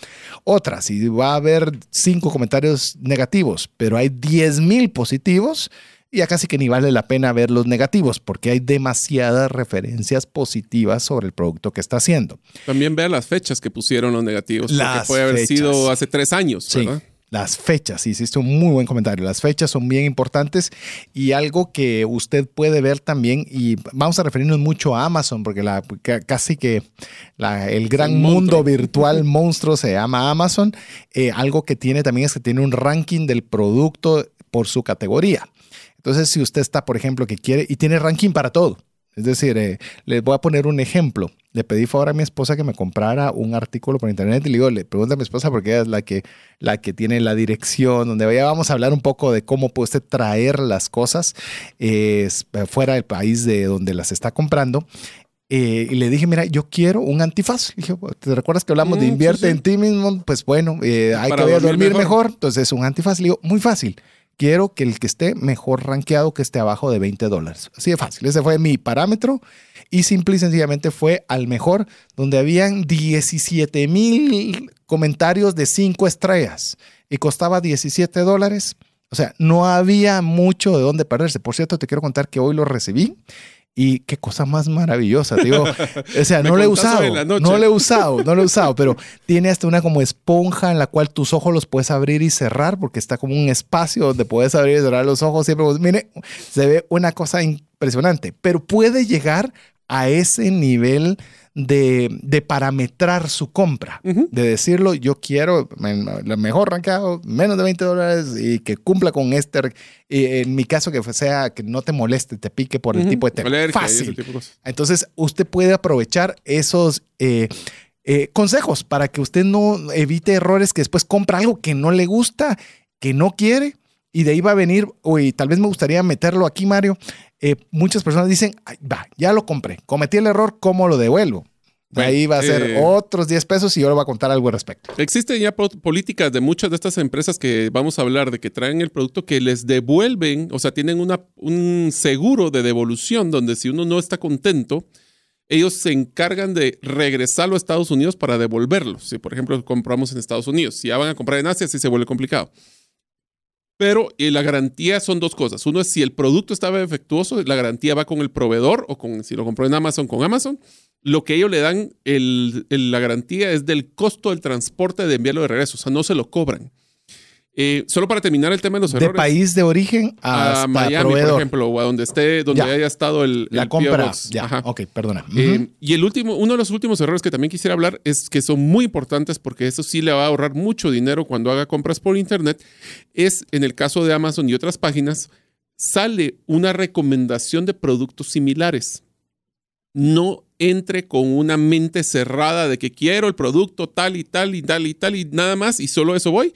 Otra, si va a haber cinco comentarios negativos, pero hay 10 mil positivos, ya casi que ni vale la pena ver los negativos porque hay demasiadas referencias positivas sobre el producto que está haciendo. También vea las fechas que pusieron los negativos, las porque puede haber fechas. sido hace tres años, ¿verdad? Las fechas, hiciste un muy buen comentario. Las fechas son bien importantes y algo que usted puede ver también, y vamos a referirnos mucho a Amazon, porque la, casi que la, el gran mundo virtual monstruo se llama Amazon. Eh, algo que tiene también es que tiene un ranking del producto por su categoría. Entonces, si usted está, por ejemplo, que quiere, y tiene ranking para todo. Es decir, eh, les voy a poner un ejemplo. Le pedí favor a mi esposa que me comprara un artículo por internet y le digo, le pregunto a mi esposa porque ella es la que, la que tiene la dirección, donde vaya, vamos a hablar un poco de cómo puede usted traer las cosas eh, fuera del país de donde las está comprando. Eh, y le dije, mira, yo quiero un antifaz. dije, ¿te recuerdas que hablamos mm, de invierte sí, sí. en ti mismo? Pues bueno, eh, hay que dormir, dormir mejor. mejor. Entonces, un antifaz. Le digo, muy fácil quiero que el que esté mejor rankeado que esté abajo de 20 dólares. Así de fácil. Ese fue mi parámetro y simple y sencillamente fue al mejor, donde habían 17 mil comentarios de 5 estrellas y costaba 17 dólares. O sea, no había mucho de dónde perderse. Por cierto, te quiero contar que hoy lo recibí y qué cosa más maravillosa, digo. O sea, no lo he usado, no lo he usado, no lo he usado, pero tiene hasta una como esponja en la cual tus ojos los puedes abrir y cerrar porque está como un espacio donde puedes abrir y cerrar los ojos. Siempre, mire, se ve una cosa impresionante, pero puede llegar a ese nivel de, de parametrar su compra, uh -huh. de decirlo, yo quiero lo mejor rankeado, menos de 20 dólares y que cumpla con este, en mi caso que sea que no te moleste, te pique por uh -huh. el tipo de tema. Fácil. Tipo de Entonces, usted puede aprovechar esos... Eh, eh, consejos para que usted no evite errores que después compra algo que no le gusta, que no quiere y de ahí va a venir, oye, tal vez me gustaría meterlo aquí, Mario. Eh, muchas personas dicen, va, ya lo compré, cometí el error, ¿cómo lo devuelvo? De ahí va a ser eh, otros 10 pesos y yo le voy a contar algo al respecto. Existen ya políticas de muchas de estas empresas que vamos a hablar de que traen el producto que les devuelven, o sea, tienen una, un seguro de devolución donde si uno no está contento, ellos se encargan de regresarlo a Estados Unidos para devolverlo. Si, por ejemplo, compramos en Estados Unidos, si ya van a comprar en Asia, sí se vuelve complicado. Pero eh, la garantía son dos cosas. Uno es si el producto estaba defectuoso, la garantía va con el proveedor o con, si lo compró en Amazon, con Amazon. Lo que ellos le dan, la garantía es del costo del transporte de enviarlo de regreso. O sea, no se lo cobran. Eh, solo para terminar el tema de los errores. De país de origen hasta a Miami, proveedor. por ejemplo, o a donde esté, donde Ya. haya estado el, La el compra. Box. Ya, Ajá. ok, perdona. Eh, y el último, uno de los últimos errores que también quisiera hablar es que son muy importantes porque eso sí le va a ahorrar mucho dinero cuando haga compras por internet. Es en el caso de Amazon y otras páginas, sale una recomendación de productos similares. No entre con una mente cerrada de que quiero el producto tal y tal y tal y tal y nada más y solo eso voy.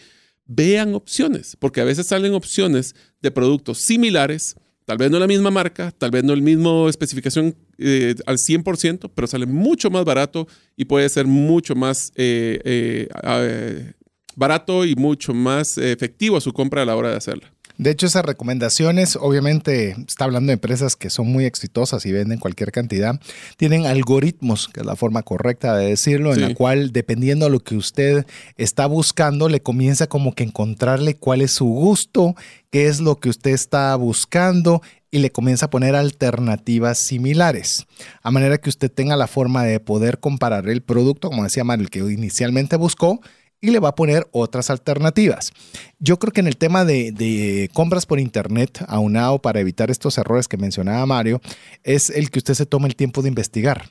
Vean opciones, porque a veces salen opciones de productos similares, tal vez no la misma marca, tal vez no el mismo especificación eh, al 100%, pero sale mucho más barato y puede ser mucho más eh, eh, barato y mucho más efectivo a su compra a la hora de hacerla. De hecho, esas recomendaciones, obviamente, está hablando de empresas que son muy exitosas y venden cualquier cantidad, tienen algoritmos, que es la forma correcta de decirlo, en la cual, dependiendo de lo que usted está buscando, le comienza como que encontrarle cuál es su gusto, qué es lo que usted está buscando y le comienza a poner alternativas similares, a manera que usted tenga la forma de poder comparar el producto, como decía Mario, el que inicialmente buscó, y le va a poner otras alternativas. Yo creo que en el tema de, compras por internet, aunado para evitar estos errores que mencionaba Mario, es el que usted se tome el tiempo de investigar.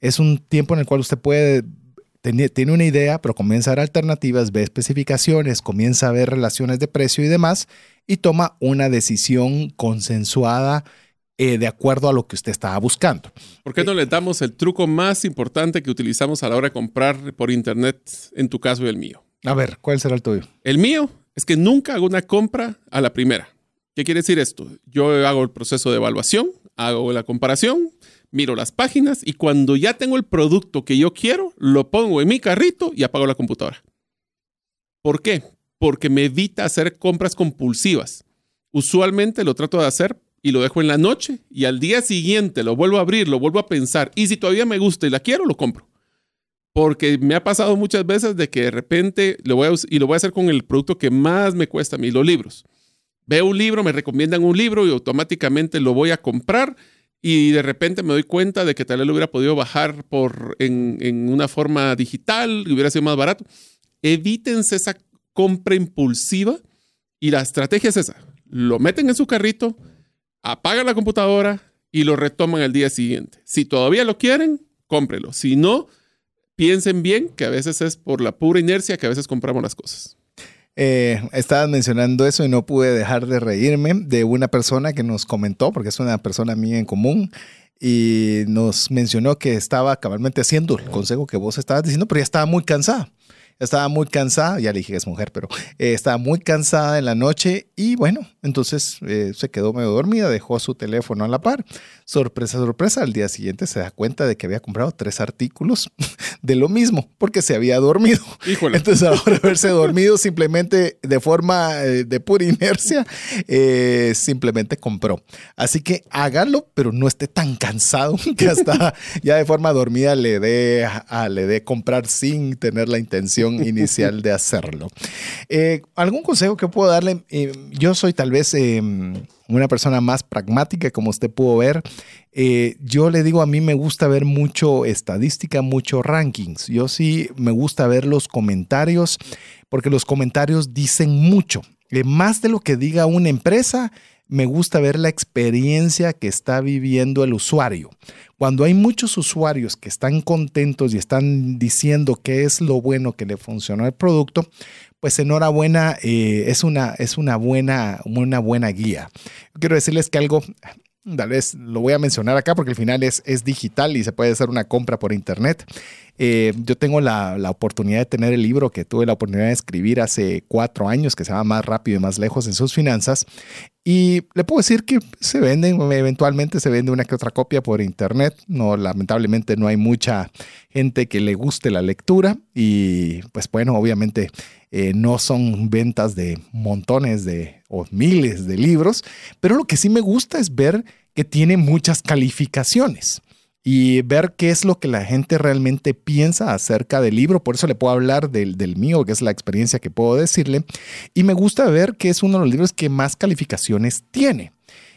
Es un tiempo en el cual usted puede tiene una idea, pero comienza a ver alternativas, ve especificaciones, comienza a ver relaciones de precio y demás, y toma una decisión consensuada eh, de acuerdo a lo que usted estaba buscando. ¿Por qué no le damos el truco más importante que utilizamos a la hora de comprar por internet, en tu caso y el mío? A ver, ¿cuál será el tuyo? El mío es que nunca hago una compra a la primera. ¿Qué quiere decir esto? Yo hago el proceso de evaluación, hago la comparación, miro las páginas y cuando ya tengo el producto que yo quiero, lo pongo en mi carrito y apago la computadora. ¿Por qué? Porque me evita hacer compras compulsivas. Usualmente lo trato de hacer y lo dejo en la noche y al día siguiente lo vuelvo a abrir, lo vuelvo a pensar y si todavía me gusta y la quiero, lo compro. Porque me ha pasado muchas veces de que de repente lo voy a, y lo voy a hacer con el producto que más me cuesta a mí, los libros. Veo un libro, me recomiendan un libro y automáticamente lo voy a comprar y de repente me doy cuenta de que tal vez lo hubiera podido bajar por, en, en una forma digital y hubiera sido más barato. Evítense esa compra impulsiva y la estrategia es esa. Lo meten en su carrito, apagan la computadora y lo retoman al día siguiente. Si todavía lo quieren, cómprelo. Si no, piensen bien que a veces es por la pura inercia que a veces compramos las cosas. Eh, estabas mencionando eso y no pude dejar de reírme de una persona que nos comentó, porque es una persona mía en común, y nos mencionó que estaba cabalmente haciendo el consejo que vos estabas diciendo, pero ya estaba muy cansada. Estaba muy cansada, ya le dije que es mujer, pero eh, estaba muy cansada en la noche y bueno, entonces eh, se quedó medio dormida, dejó su teléfono a la par. Sorpresa, sorpresa, al día siguiente se da cuenta de que había comprado tres artículos de lo mismo porque se había dormido. Híjole. Entonces, ahora haberse dormido simplemente de forma eh, de pura inercia, eh, simplemente compró. Así que hágalo, pero no esté tan cansado que hasta ya de forma dormida le dé a, le dé comprar sin tener la intención inicial de hacerlo. Eh, ¿Algún consejo que puedo darle? Eh, yo soy tal vez eh, una persona más pragmática, como usted pudo ver. Eh, yo le digo, a mí me gusta ver mucho estadística, mucho rankings. Yo sí me gusta ver los comentarios, porque los comentarios dicen mucho. Eh, más de lo que diga una empresa, me gusta ver la experiencia que está viviendo el usuario. Cuando hay muchos usuarios que están contentos y están diciendo qué es lo bueno que le funcionó al producto, pues enhorabuena, eh, es, una, es una, buena, una buena guía. Quiero decirles que algo, tal vez lo voy a mencionar acá porque al final es, es digital y se puede hacer una compra por internet. Eh, yo tengo la, la, oportunidad de tener el libro que tuve la oportunidad de escribir hace cuatro años, que se llama Más rápido y más lejos en sus finanzas. Y le puedo decir que se venden, eventualmente se vende una que otra copia por internet. No, lamentablemente no hay mucha gente que le guste la lectura y pues bueno, obviamente eh, no son ventas de montones de o miles de libros, pero lo que sí me gusta es ver que tiene muchas calificaciones y ver qué es lo que la gente realmente piensa acerca del libro. Por eso le puedo hablar del, mío, que es la experiencia que puedo decirle. Y me gusta ver que es uno de los libros que más calificaciones tiene.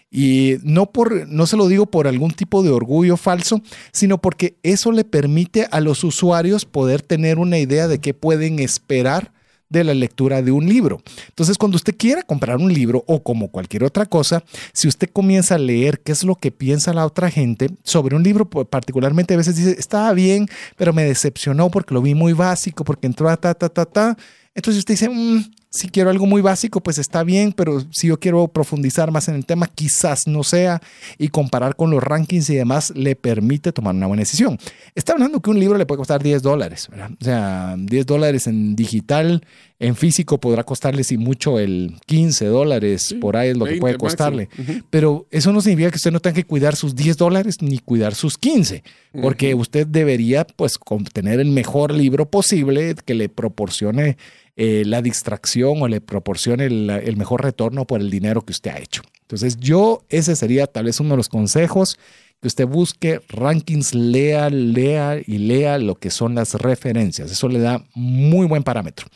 Y no, por, no se lo digo por algún tipo de orgullo falso, sino porque eso le permite a los usuarios poder tener una idea de qué pueden esperar de la lectura de un libro. Entonces, cuando usted quiera comprar un libro o como cualquier otra cosa, si usted comienza a leer qué es lo que piensa la otra gente sobre un libro, pues, particularmente a veces dice, estaba bien, pero me decepcionó porque lo vi muy básico, porque entró a ta, ta, ta, ta. Entonces usted dice, mm, si quiero algo muy básico, pues está bien, pero si yo quiero profundizar más en el tema, quizás no sea y comparar con los rankings y demás le permite tomar una buena decisión. Está hablando que un libro le puede costar 10 dólares, ¿verdad? O sea, 10 dólares en digital, en físico podrá costarle si mucho el 15 dólares, por ahí es lo que puede costarle. Pero eso no significa que usted no tenga que cuidar sus 10 dólares ni cuidar sus 15, porque usted debería pues tener el mejor libro posible que le proporcione eh, la distracción o le proporcione el, mejor retorno por el dinero que usted ha hecho. Entonces yo, ese sería tal vez uno de los consejos que usted busque rankings, lea, lea y lea lo que son las referencias. Eso le da muy buen parámetro.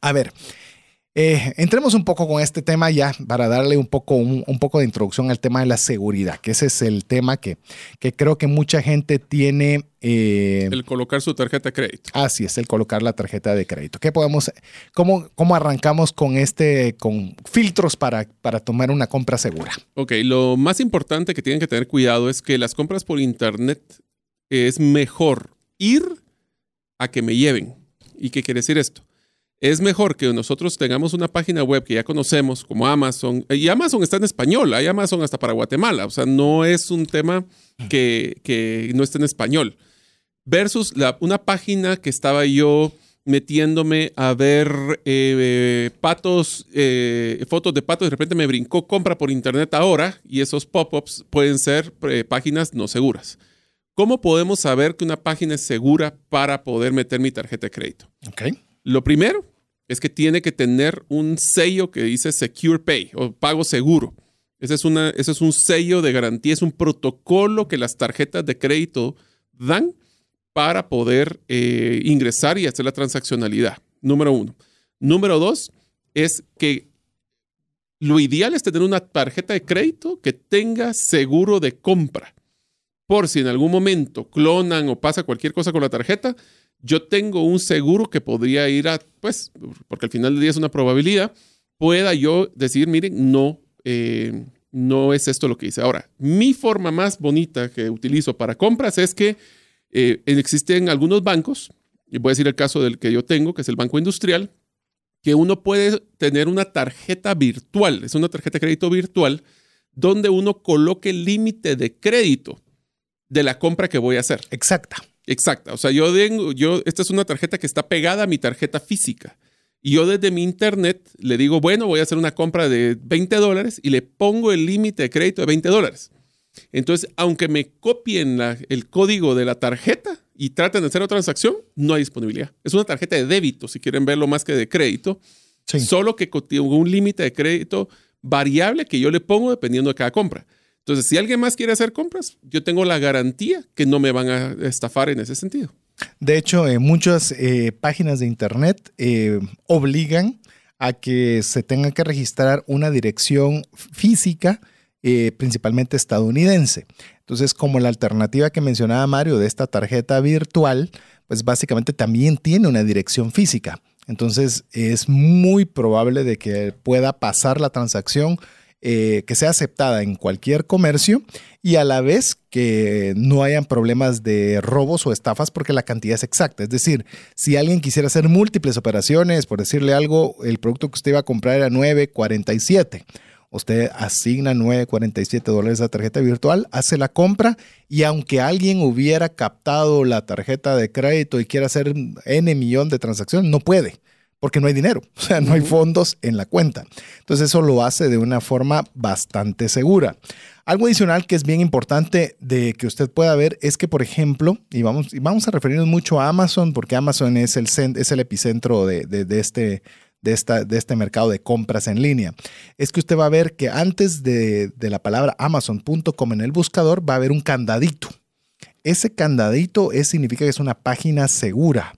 A ver, eh, entremos un poco con este tema ya para darle un poco, un, poco de introducción al tema de la seguridad, que ese es el tema que, que creo que mucha gente tiene. Eh, el colocar su tarjeta de crédito. Así es, el colocar la tarjeta de crédito. ¿Qué podemos, cómo, cómo arrancamos con este, con filtros para, para tomar una compra segura? Ok, lo más importante que tienen que tener cuidado es que las compras por internet es mejor ir a que me lleven. ¿Y qué quiere decir esto? Es mejor que nosotros tengamos una página web que ya conocemos como Amazon, y Amazon está en español, hay Amazon hasta para Guatemala, o sea, no es un tema que, no esté en español, versus una página que estaba yo metiéndome a ver eh, patos, eh, fotos de patos, de repente me brincó compra por internet ahora y esos pop-ups pueden ser eh, páginas no seguras. ¿Cómo podemos saber que una página es segura para poder meter mi tarjeta de crédito? Okay. Lo primero es que tiene que tener un sello que dice Secure Pay o pago seguro. Ese es, una, ese es un sello de garantía, es un protocolo que las tarjetas de crédito dan para poder eh, ingresar y hacer la transaccionalidad. Número uno. Número dos es que lo ideal es tener una tarjeta de crédito que tenga seguro de compra. Por si en algún momento clonan o pasa cualquier cosa con la tarjeta, yo tengo un seguro que podría ir a, pues, porque al final del día es una probabilidad, pueda yo decir, miren, no, eh, no es esto lo que hice. Ahora, mi forma más bonita que utilizo para compras es que eh, existen algunos bancos, y voy a decir el caso del que yo tengo, que es el Banco Industrial, que uno puede tener una tarjeta virtual, es una tarjeta de crédito virtual, donde uno coloque el límite de crédito de la compra que voy a hacer. Exacta. Exacta. O sea, yo tengo, yo, esta es una tarjeta que está pegada a mi tarjeta física. Y yo desde mi internet le digo, bueno, voy a hacer una compra de 20 dólares y le pongo el límite de crédito de 20 dólares. Entonces, aunque me copien el código de la tarjeta y traten de hacer otra transacción, no hay disponibilidad. Es una tarjeta de débito, si quieren verlo más que de crédito. Solo que con un límite de crédito variable que yo le pongo dependiendo de cada compra. Entonces, si alguien más quiere hacer compras, yo tengo la garantía que no me van a estafar en ese sentido. De hecho, eh, muchas eh, páginas de Internet eh, obligan a que se tenga que registrar una dirección física, principalmente estadounidense. Entonces, como la alternativa que mencionaba Mario de esta tarjeta virtual, pues básicamente también tiene una dirección física. Entonces, es muy probable de que pueda pasar la transacción eh, que sea aceptada en cualquier comercio y a la vez que no hayan problemas de robos o estafas porque la cantidad es exacta. Es decir, si alguien quisiera hacer múltiples operaciones, por decirle algo, el producto que usted iba a comprar era 9.47. Usted asigna 9.47 dólares a tarjeta virtual, hace la compra y aunque alguien hubiera captado la tarjeta de crédito y quiera hacer N millón de transacciones, no puede porque no hay dinero, o sea, no hay fondos en la cuenta. Entonces eso lo hace de una forma bastante segura. Algo adicional que es bien importante de que usted pueda ver es que, por ejemplo, y vamos, y vamos a referirnos mucho a Amazon, porque Amazon es el, es el epicentro de, de, este, de, esta, de este mercado de compras en línea, es que usted va a ver que antes de, de la palabra amazon.com en el buscador va a haber un candadito. Ese candadito es, significa que es una página segura.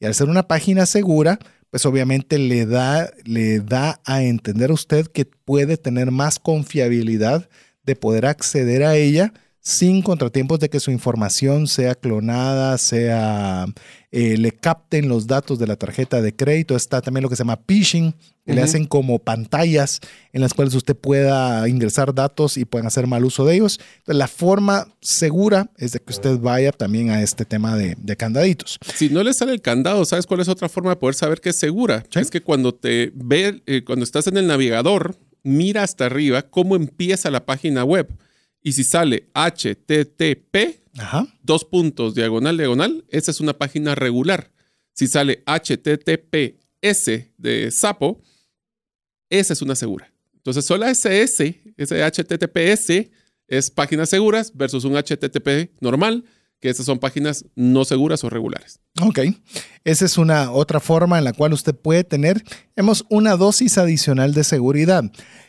Y al ser una página segura, pues obviamente le da, le da a entender a usted que puede tener más confiabilidad de poder acceder a ella sin contratiempos de que su información sea clonada, sea eh, le capten los datos de la tarjeta de crédito. Está también lo que se llama phishing, que le hacen como pantallas en las cuales usted pueda ingresar datos y puedan hacer mal uso de ellos. Entonces, la forma segura es de que usted vaya también a este tema de, candaditos. Si no le sale el candado, ¿sabes cuál es otra forma de poder saber que es segura? Es que cuando te ve, eh, cuando estás en el navegador, mira hasta arriba cómo empieza la página web. Y si sale HTTP, dos puntos, diagonal, diagonal, esa es una página regular. Si sale HTTPS de sapo, esa es una segura. Entonces, solo SS, ese HTTPS, es páginas seguras versus un HTTP normal que esas son páginas no seguras o regulares. Ok, esa es una otra forma en la cual usted puede tener, hemos una dosis adicional de seguridad.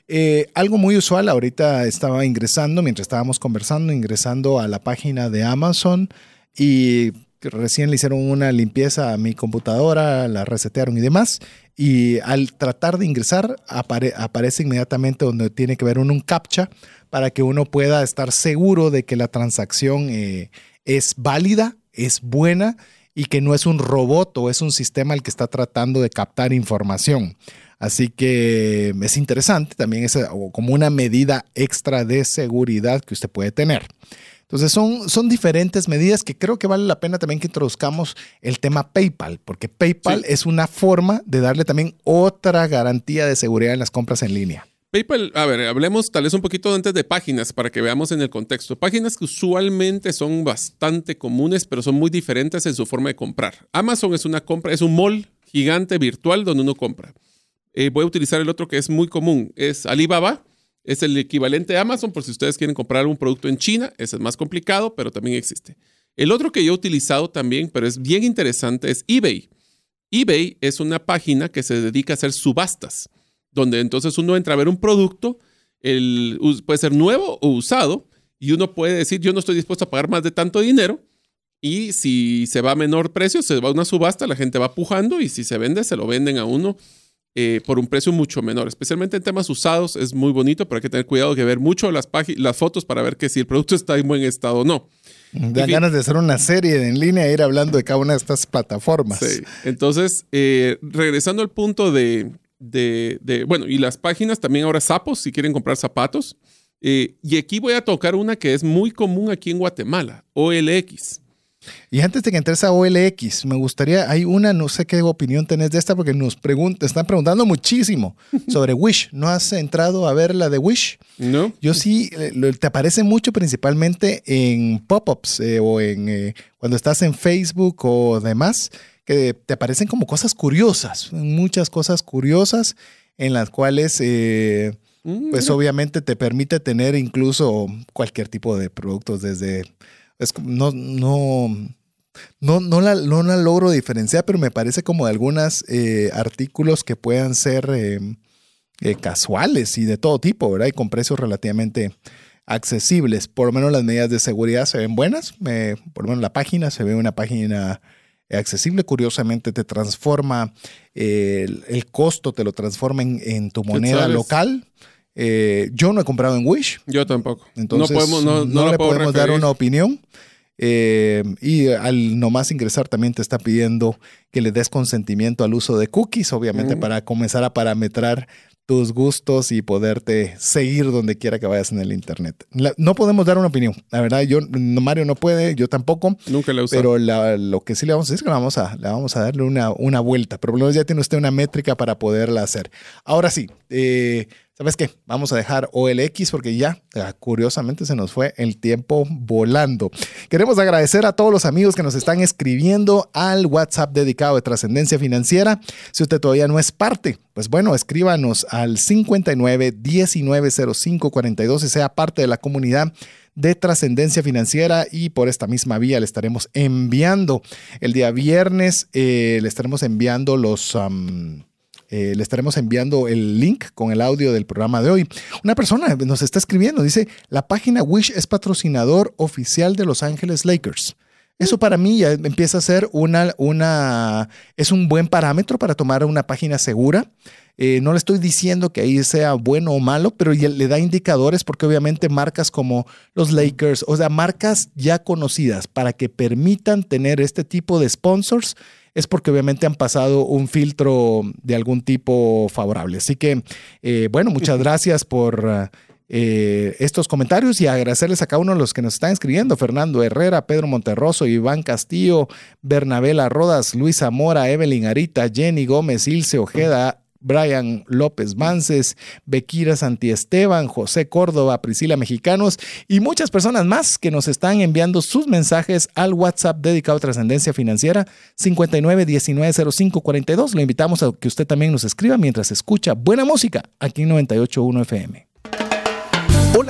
Eh, algo muy usual, ahorita estaba ingresando, mientras estábamos conversando, ingresando a la página de Amazon y recién le hicieron una limpieza a mi computadora, la resetearon y demás. Y al tratar de ingresar, aparece inmediatamente donde tiene que ver un, captcha para que uno pueda estar seguro de que la transacción eh, es válida, es buena y que no es un robot o es un sistema el que está tratando de captar información. Así que es interesante, también es como una medida extra de seguridad que usted puede tener. Entonces son, son diferentes medidas que creo que vale la pena también que introduzcamos el tema PayPal, porque PayPal es una forma de darle también otra garantía de seguridad en las compras en línea. PayPal, a ver, hablemos tal vez un poquito antes de páginas para que veamos en el contexto. Páginas que usualmente son bastante comunes, pero son muy diferentes en su forma de comprar. Amazon es una compra, es un mall gigante virtual donde uno compra. Eh, voy a utilizar el otro que es muy común, es Alibaba. Es el equivalente a Amazon por si ustedes quieren comprar algún producto en China. Ese es más complicado, pero también existe. El otro que yo he utilizado también, pero es bien interesante, es eBay. eBay es una página que se dedica a hacer subastas donde entonces uno entra a ver un producto, el, puede ser nuevo o usado, y uno puede decir, yo no estoy dispuesto a pagar más de tanto dinero, y si se va a menor precio, se va a una subasta, la gente va pujando, y si se vende, se lo venden a uno eh, por un precio mucho menor. Especialmente en temas usados es muy bonito, pero hay que tener cuidado de ver mucho las, las fotos para ver que si el producto está en buen estado o no. Dan ganas de hacer una serie en línea e ir hablando de cada una de estas plataformas. Sí. Entonces, eh, regresando al punto de, de, bueno, y las páginas también ahora sapos, si quieren comprar zapatos. Eh, y aquí voy a tocar una que es muy común aquí en Guatemala, OLX. Y antes de que entres a OLX, me gustaría, hay una, no sé qué opinión tenés de esta, porque nos preguntan, están preguntando muchísimo sobre Wish. ¿No has entrado a ver la de Wish? No. Yo sí, eh, te aparece mucho principalmente en pop-ups eh, o en cuando estás en Facebook o demás que te aparecen como cosas curiosas, muchas cosas curiosas en las cuales, eh, mm, pues obviamente te permite tener incluso cualquier tipo de productos desde, no, no, no, no, la, no la logro diferenciar, pero me parece como algunos eh, artículos que puedan ser eh, casuales y de todo tipo, ¿verdad? Y con precios relativamente accesibles. Por lo menos las medidas de seguridad se ven buenas. por lo menos la página se ve una página accesible. Curiosamente te transforma eh, el, costo, te lo transforma en, tu moneda local. Eh, yo no he comprado en Wish. Yo tampoco. Entonces no, podemos, no, le podemos dar una opinión. Eh, y al nomás ingresar también te está pidiendo que le des consentimiento al uso de cookies, obviamente para comenzar a parametrar tus gustos y poderte seguir donde quiera que vayas en el internet. no podemos dar una opinión. La verdad, yo, Mario no puede, yo tampoco. Nunca le Pero lo que sí le vamos a decir es que le vamos a, le vamos a darle una, una vuelta. Pero por lo menos ya tiene usted una métrica para poderla hacer. Ahora sí, eh, ¿Sabes qué? Vamos a dejar OLX porque ya, curiosamente, se nos fue el tiempo volando. Queremos agradecer a todos los amigos que nos están escribiendo al WhatsApp dedicado de Trascendencia Financiera. Si usted todavía no es parte, pues bueno, escríbanos al 59 1905 42 y sea parte de la comunidad de trascendencia financiera y por esta misma vía le estaremos enviando el día viernes, eh, le estaremos enviando los... Eh, le estaremos enviando el link con el audio del programa de hoy. Una persona nos está escribiendo, dice, la página Wish es patrocinador oficial de Los Ángeles Lakers. Eso para mí ya empieza a ser una, es un buen parámetro para tomar una página segura. Eh, no le estoy diciendo que ahí sea bueno o malo, pero le da indicadores porque obviamente marcas como los Lakers, o sea, marcas ya conocidas para que permitan tener este tipo de sponsors es porque obviamente han pasado un filtro de algún tipo favorable. Así que, eh, bueno, muchas gracias por... Eh, estos comentarios y agradecerles a cada uno de los que nos están escribiendo, Fernando Herrera, Pedro Monterroso, Iván Castillo, Bernabela Rodas, Luis Zamora, Evelyn Arita, Jenny Gómez, Ilse Ojeda, Brian López Mances, Bequira Santiesteban, José Córdoba, Priscila Mexicanos y muchas personas más que nos están enviando sus mensajes al WhatsApp dedicado a trascendencia financiera 59190542. Lo invitamos a que usted también nos escriba mientras escucha buena música aquí en 981 FM.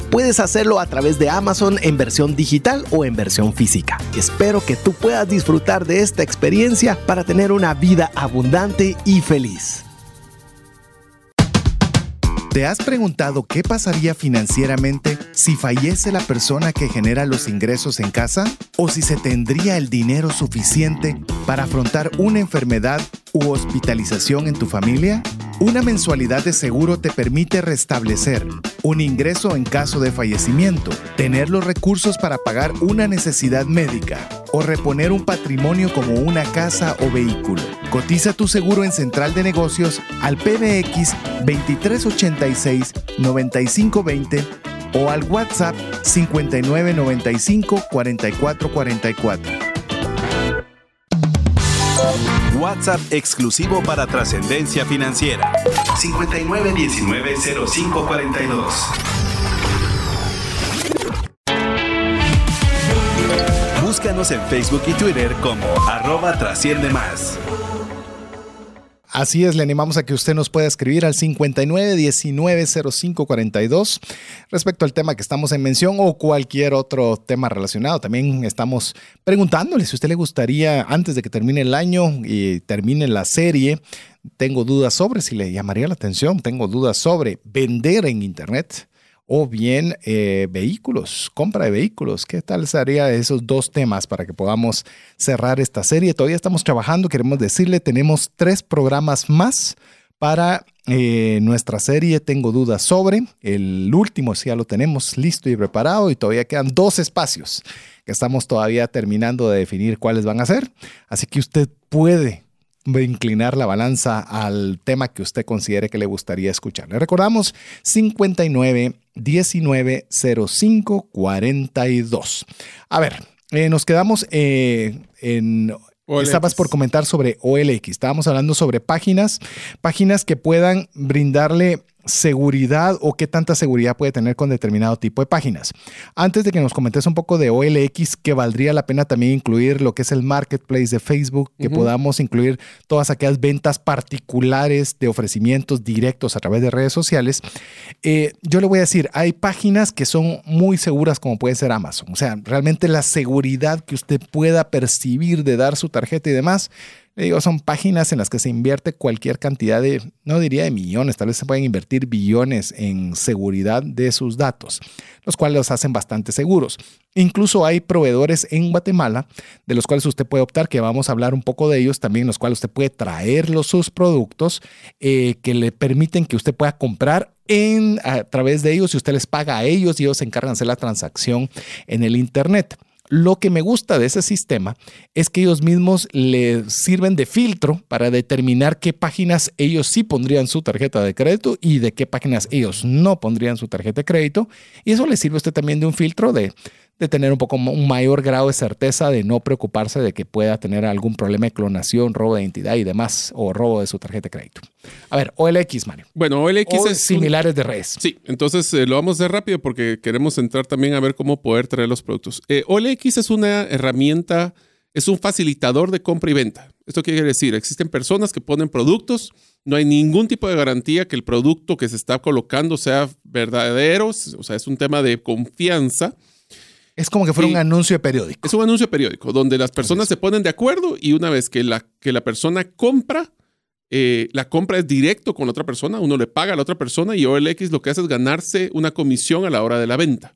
puedes hacerlo a través de Amazon en versión digital o en versión física. Espero que tú puedas disfrutar de esta experiencia para tener una vida abundante y feliz. ¿Te has preguntado qué pasaría financieramente si fallece la persona que genera los ingresos en casa? ¿O si se tendría el dinero suficiente para afrontar una enfermedad u hospitalización en tu familia? Una mensualidad de seguro te permite restablecer un ingreso en caso de fallecimiento, tener los recursos para pagar una necesidad médica o reponer un patrimonio como una casa o vehículo. Cotiza tu seguro en Central de Negocios al PBX 2386 9520 o al WhatsApp 5995 4444. WhatsApp exclusivo para trascendencia financiera. 59190542. Búscanos en Facebook y Twitter como arroba trasciende más. Así es, le animamos a que usted nos pueda escribir al 59190542 respecto al tema que estamos en mención o cualquier otro tema relacionado. También estamos preguntándole si a usted le gustaría, antes de que termine el año y termine la serie, tengo dudas sobre si le llamaría la atención, tengo dudas sobre vender en Internet o bien eh, vehículos, compra de vehículos. ¿Qué tal sería esos dos temas para que podamos cerrar esta serie? Todavía estamos trabajando, queremos decirle, tenemos tres programas más para eh, nuestra serie Tengo dudas sobre. El último sí ya lo tenemos listo y preparado y todavía quedan dos espacios que estamos todavía terminando de definir cuáles van a ser. Así que usted puede inclinar la balanza al tema que usted considere que le gustaría escuchar. Le recordamos 59 19 05 42. A ver, eh, nos quedamos eh, en Estabas por comentar sobre OLX. Estábamos hablando sobre páginas, páginas que puedan brindarle seguridad o qué tanta seguridad puede tener con determinado tipo de páginas. Antes de que nos comentes un poco de OLX, que valdría la pena también incluir lo que es el marketplace de Facebook, que podamos incluir todas aquellas ventas particulares de ofrecimientos directos a través de redes sociales. Eh, yo le voy a decir, hay páginas que son muy seguras como puede ser Amazon. O sea, realmente la seguridad que usted pueda percibir de dar su tarjeta y demás Digo, son páginas en las que se invierte cualquier cantidad de, no diría de millones, tal vez se pueden invertir billones en seguridad de sus datos, los cuales los hacen bastante seguros. Incluso hay proveedores en Guatemala de los cuales usted puede optar, que vamos a hablar un poco de ellos también, los cuales usted puede traer los, sus productos eh, que le permiten que usted pueda comprar en, a través de ellos y usted les paga a ellos y ellos se encargan de hacer la transacción en el Internet. Lo que me gusta de ese sistema es que ellos mismos le sirven de filtro para determinar qué páginas ellos sí pondrían su tarjeta de crédito y de qué páginas ellos no pondrían su tarjeta de crédito. Y eso le sirve a usted también de un filtro de de tener un poco un mayor grado de certeza de no preocuparse de que pueda tener algún problema de clonación, robo de identidad y demás, o robo de su tarjeta de crédito. A ver, OLX, Mario. Bueno, OLX es similares de redes. Sí, entonces eh, lo vamos a hacer rápido porque queremos entrar también a ver cómo poder traer los productos. Eh, OLX es una herramienta, es un facilitador de compra y venta. ¿Esto quiere decir? Existen personas que ponen productos, no hay ningún tipo de garantía que el producto que se está colocando sea verdadero, o sea, es un tema de confianza es como que fuera un anuncio periódico. Es un anuncio periódico donde las personas se ponen de acuerdo y una vez que la, que la persona compra, eh, la compra es directo con la otra persona, uno le paga a la otra persona y OLX lo que hace es ganarse una comisión a la hora de la venta.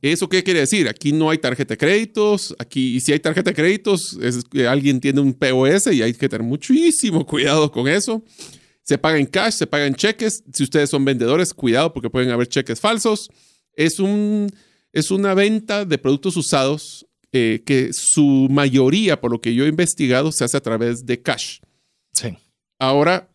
¿Eso qué quiere decir? Aquí no hay tarjeta de créditos, aquí y si hay tarjeta de créditos, es que alguien tiene un POS y hay que tener muchísimo cuidado con eso. Se paga en cash, se paga en cheques. Si ustedes son vendedores, cuidado porque pueden haber cheques falsos. Es un es una venta de productos usados eh, que su mayoría, por lo que yo he investigado, se hace a través de cash. Sí. Ahora,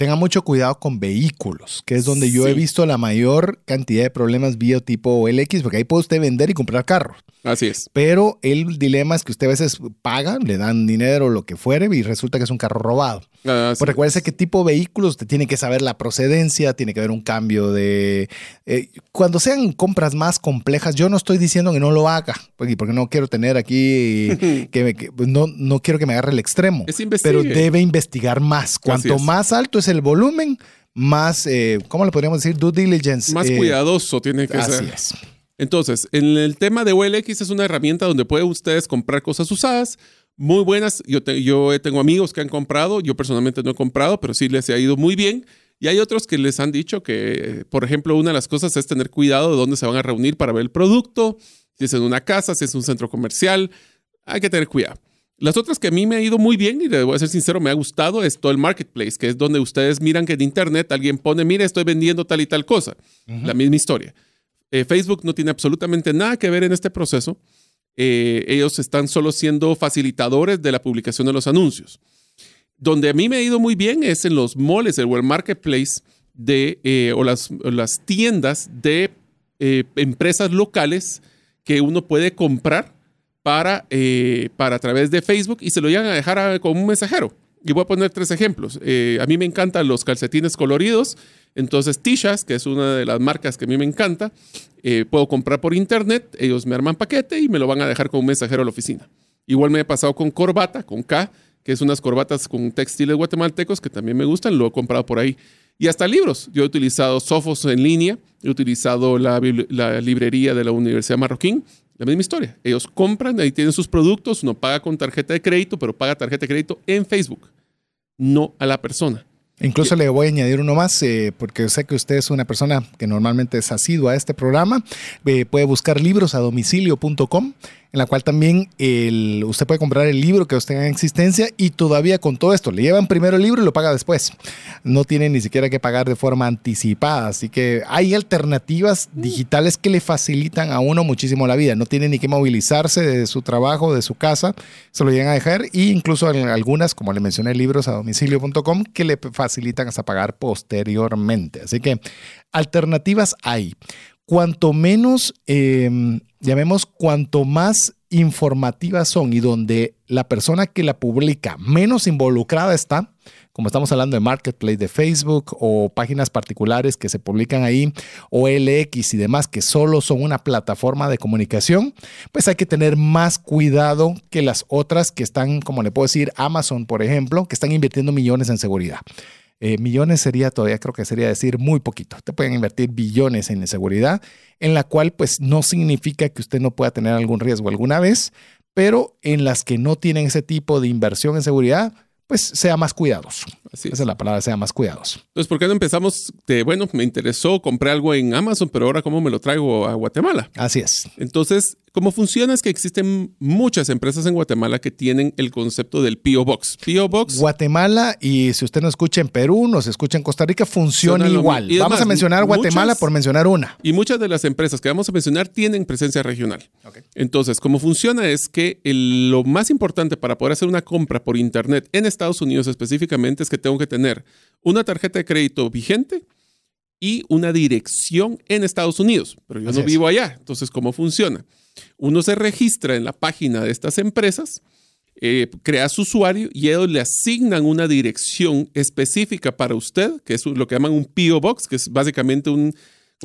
Tenga mucho cuidado con vehículos, que es donde yo he visto la mayor cantidad de problemas biotipo OLX, porque ahí puede usted vender y comprar carros. Así es. Pero el dilema es que usted a veces paga, le dan dinero o lo que fuere y resulta que es un carro robado. Ah, pues recuérdese qué tipo de vehículos usted tiene que saber la procedencia, tiene que haber un cambio de... Eh, cuando sean compras más complejas, yo no estoy diciendo que no lo haga, porque, porque no quiero tener aquí, que, pues no, no quiero que me agarre el extremo, pero debe investigar más. Cuanto más alto es el volumen, más, eh, ¿cómo le podríamos decir? Due diligence. Más eh, cuidadoso tiene que ser. Así es. Entonces, en el tema de OLX es una herramienta donde pueden ustedes comprar cosas usadas, muy buenas. Yo, yo tengo amigos que han comprado, yo personalmente no he comprado, pero sí les ha ido muy bien. Y hay otros que les han dicho que, por ejemplo, una de las cosas es tener cuidado de dónde se van a reunir para ver el producto, si es en una casa, si es un centro comercial, hay que tener cuidado. Las otras que a mí me ha ido muy bien y le voy a ser sincero, me ha gustado es todo el marketplace, que es donde ustedes miran que en internet alguien pone, mire, estoy vendiendo tal y tal cosa. La misma historia. Eh, Facebook no tiene absolutamente nada que ver en este proceso. Eh, ellos están solo siendo facilitadores de la publicación de los anuncios. Donde a mí me ha ido muy bien es en los moles o el marketplace de, eh, o, las, las, tiendas de empresas locales que uno puede comprar para, para a través de Facebook y se lo llegan a dejar como un mensajero. Y voy a poner tres ejemplos. a mí me encantan los calcetines coloridos entonces, Tishas, que es una de las marcas que a mí me encanta, eh, puedo comprar por internet, ellos me arman paquete y me lo van a dejar con un mensajero a la oficina. Igual me he pasado con Corbata, con K, que es unas corbatas con textiles guatemaltecos que también me gustan, lo he comprado por ahí. Y hasta libros. Yo he utilizado Sofos en línea, he utilizado la, la librería de la Universidad Marroquín, la misma historia. Ellos compran, ahí tienen sus productos, uno paga con tarjeta de crédito, pero paga tarjeta de crédito en Facebook, no a la persona. Incluso le voy a añadir uno más, eh, porque sé que usted es una persona que normalmente es asidua a este programa. Eh, puede buscar libros a domicilio.com en la cual también el, usted puede comprar el libro que usted tenga en existencia y todavía con todo esto, le llevan primero el libro y lo paga después. No tiene ni siquiera que pagar de forma anticipada, así que hay alternativas digitales que le facilitan a uno muchísimo la vida. No tiene ni que movilizarse de su trabajo, de su casa, se lo llegan a dejar e incluso algunas, como le mencioné, libros a domicilio.com que le facilitan hasta pagar posteriormente. Así que alternativas hay cuanto menos, em, llamemos, cuanto más informativas son y donde la persona que la publica menos involucrada está, como estamos hablando de Marketplace de Facebook o páginas particulares que se publican ahí, o LX y demás, que solo son una plataforma de comunicación, pues hay que tener más cuidado que las otras que están, como le puedo decir, Amazon, por ejemplo, que están invirtiendo millones en seguridad. Eh, millones sería todavía, creo que sería decir muy poquito. Te pueden invertir billones en seguridad, en la cual pues no significa que usted no pueda tener algún riesgo alguna vez, pero en las que no tienen ese tipo de inversión en seguridad, pues sea más cuidadoso. Así es. Esa es la palabra, sea más cuidadoso. Entonces, ¿por qué no empezamos de, bueno, me interesó, compré algo en Amazon, pero ahora cómo me lo traigo a Guatemala? Así es. Entonces, cómo funciona es que existen muchas empresas en Guatemala que tienen el concepto del PO Box. PO Box. Guatemala y si usted nos escucha en Perú, nos escucha en Costa Rica, funciona igual. Vamos a mencionar Guatemala muchas- por mencionar una. Y muchas de las empresas que vamos a mencionar tienen presencia regional. Entonces, cómo funciona es que el- lo más importante para poder hacer una compra por Internet en Estados Unidos específicamente es que tengo que tener una tarjeta de crédito vigente y una dirección en Estados Unidos. Pero yo Así no es. vivo allá. Entonces, ¿cómo funciona? Uno se registra en la página de estas empresas, eh, crea su usuario y ellos le asignan una dirección específica para usted, que es lo que llaman un PO Box, que es básicamente como un-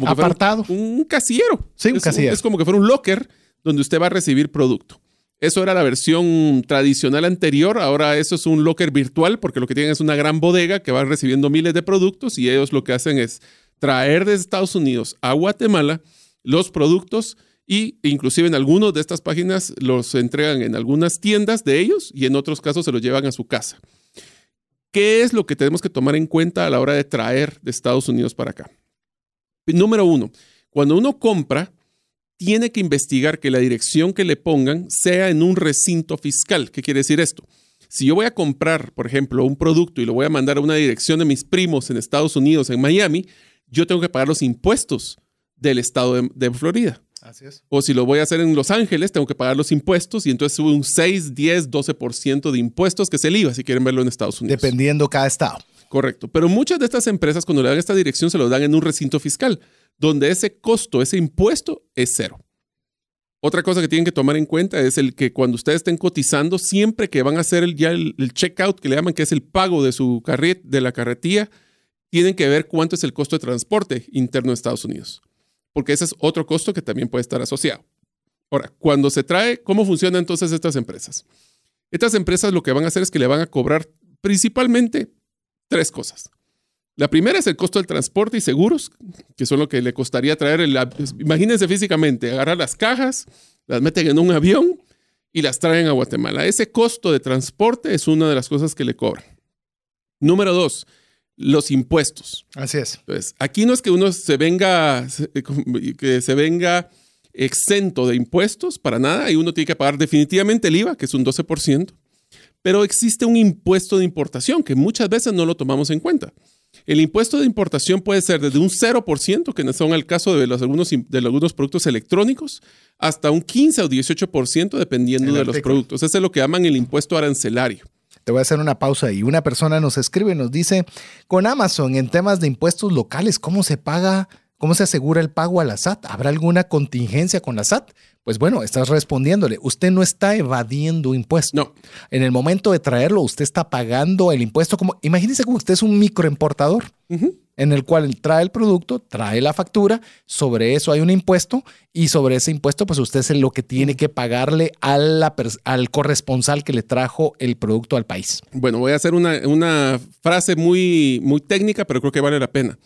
Apartado. Un, casillero. Sí, un es, casillero. Es como que fuera un locker donde usted va a recibir producto. Eso era la versión tradicional anterior, ahora eso es un locker virtual porque lo que tienen es una gran bodega que va recibiendo miles de productos y ellos lo que hacen es traer desde Estados Unidos a Guatemala los productos y inclusive en algunas de estas páginas los entregan en algunas tiendas de ellos y en otros casos se los llevan a su casa. ¿Qué es lo que tenemos que tomar en cuenta a la hora de traer de Estados Unidos para acá? Número uno, cuando uno compra, tiene que investigar que la dirección que le pongan sea en un recinto fiscal. ¿Qué quiere decir esto? Si yo voy a comprar, por ejemplo, un producto y lo voy a mandar a una dirección de mis primos en Estados Unidos, en Miami, yo tengo que pagar los impuestos del estado de, de Florida. Así es. O si lo voy a hacer en Los Ángeles, tengo que pagar los impuestos y entonces sube un 6, 10, 12% de impuestos, que es el IVA, si quieren verlo en Estados Unidos. Dependiendo cada estado. Correcto. Pero muchas de estas empresas, cuando le dan esta dirección, se lo dan en un recinto fiscal, donde ese costo, ese impuesto es cero. Otra cosa que tienen que tomar en cuenta es el que cuando ustedes estén cotizando, siempre que van a hacer el, ya el, checkout, que le llaman que es el pago de su carret, de la carretilla, tienen que ver cuánto es el costo de transporte interno de Estados Unidos. Porque ese es otro costo que también puede estar asociado. Ahora, cuando se trae, ¿cómo funcionan entonces estas empresas? Estas empresas lo que van a hacer es que le van a cobrar principalmente tres cosas. La primera es el costo del transporte y seguros, que son lo que le costaría traer el... Imagínense físicamente, agarrar las cajas, las meten en un avión y las traen a Guatemala. Ese costo de transporte es una de las cosas que le cobran. Número dos, los impuestos. Así es. Entonces, aquí no es que uno se venga, se- que se venga exento de impuestos para nada, y uno tiene que pagar definitivamente el IVA, que es un 12%, pero existe un impuesto de importación que muchas veces no lo tomamos en cuenta. El impuesto de importación puede ser desde un 0%, que son el caso de, los, algunos, de algunos productos electrónicos, hasta un 15 o 18% dependiendo El de los productos. Ese es lo que llaman el impuesto arancelario. Te voy a hacer una pausa y una persona nos escribe y nos dice, con Amazon en temas de impuestos locales, ¿cómo se paga? ¿Cómo se asegura el pago a la SAT? ¿Habrá alguna contingencia con la SAT? Pues bueno, estás respondiéndole, usted no está evadiendo impuestos. No, En el momento de traerlo, usted está pagando el impuesto como, imagínese como usted es un microimportador en el cual trae el producto, trae la factura, sobre eso hay un impuesto y sobre ese impuesto pues usted es lo que tiene que pagarle a la pers- al corresponsal que le trajo el producto al país. Bueno, voy a hacer una, una frase muy, muy técnica, pero creo que vale la pena.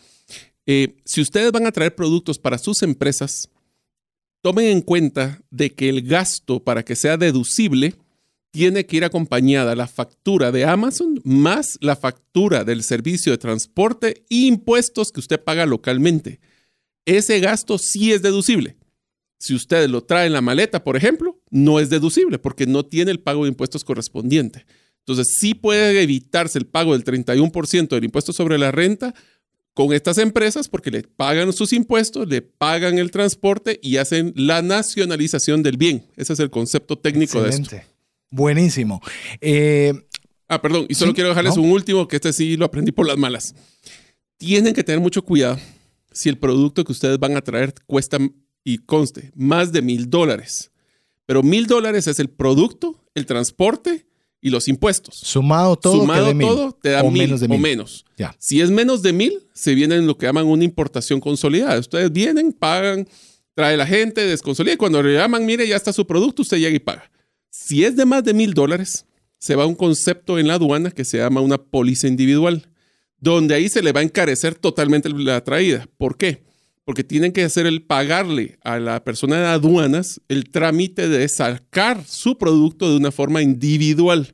Eh, si ustedes van a traer productos para sus empresas, tomen en cuenta de que el gasto para que sea deducible tiene que ir acompañada la factura de Amazon más la factura del servicio de transporte e impuestos que usted paga localmente. Ese gasto sí es deducible. Si usted lo trae en la maleta, por ejemplo, no es deducible porque no tiene el pago de impuestos correspondiente. Entonces, sí puede evitarse el pago del 31% del impuesto sobre la renta con estas empresas porque le pagan sus impuestos, le pagan el transporte y hacen la nacionalización del bien. Ese es el concepto técnico de esto. Buenísimo. Eh, Ah, perdón, y solo Sí, quiero dejarles ¿no? un último, que este sí lo aprendí por las malas. Tienen que tener mucho cuidado si el producto que ustedes van a traer cuesta, y conste, más de mil dólares. Pero mil dólares es el producto, el transporte y los impuestos. sumado todo, que Sumado mil. todo, te da o mil menos de o menos. Ya. Si es menos de mil, se viene en lo que llaman una importación consolidada. Ustedes vienen, pagan, trae la gente, desconsolida y cuando le llaman, mire, ya está su producto, usted llega y paga. Si es de más de mil dólares, se va a un concepto en la aduana que se llama una póliza individual, donde ahí se le va a encarecer totalmente la traída. ¿Por qué? Porque tienen que hacer el pagarle a la persona de aduanas el trámite de sacar su producto de una forma individual.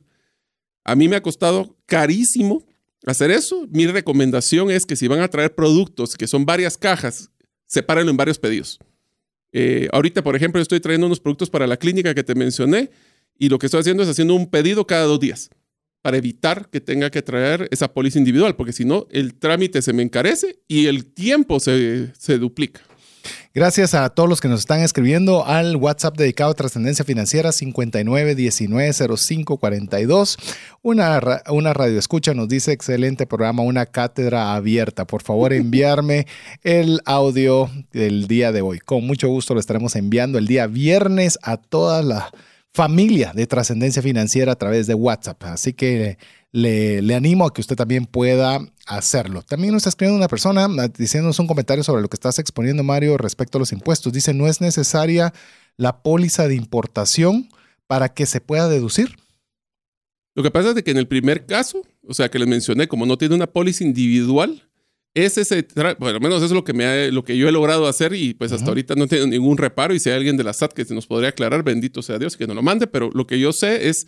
A mí me ha costado carísimo hacer eso. Mi recomendación es que si van a traer productos que son varias cajas, sepárenlo en varios pedidos. Eh, ahorita, por ejemplo, estoy trayendo unos productos para la clínica que te mencioné y lo que estoy haciendo es haciendo un pedido cada dos días para evitar que tenga que traer esa póliza individual, porque si no, el trámite se me encarece y el tiempo se, se duplica. Gracias a todos los que nos están escribiendo al WhatsApp dedicado a Trascendencia Financiera 59190542. Una, una radio escucha nos dice, excelente programa, una cátedra abierta. Por favor, enviarme el audio del día de hoy. Con mucho gusto lo estaremos enviando el día viernes a toda la familia de trascendencia financiera a través de WhatsApp. Así que le, animo a que usted también pueda hacerlo. También nos está escribiendo una persona ah, diciéndonos un comentario sobre lo que estás exponiendo, Mario, respecto a los impuestos. Dice, no es necesaria la póliza de importación para que se pueda deducir. Lo que pasa es que en el primer caso, o sea, que les mencioné, como no tiene una póliza individual, es ese, bueno, al menos eso es lo que, me lo que yo he logrado hacer y pues hasta ahorita no tengo ningún reparo y si hay alguien de la SAT que se nos podría aclarar, bendito sea Dios que nos lo mande, pero lo que yo sé es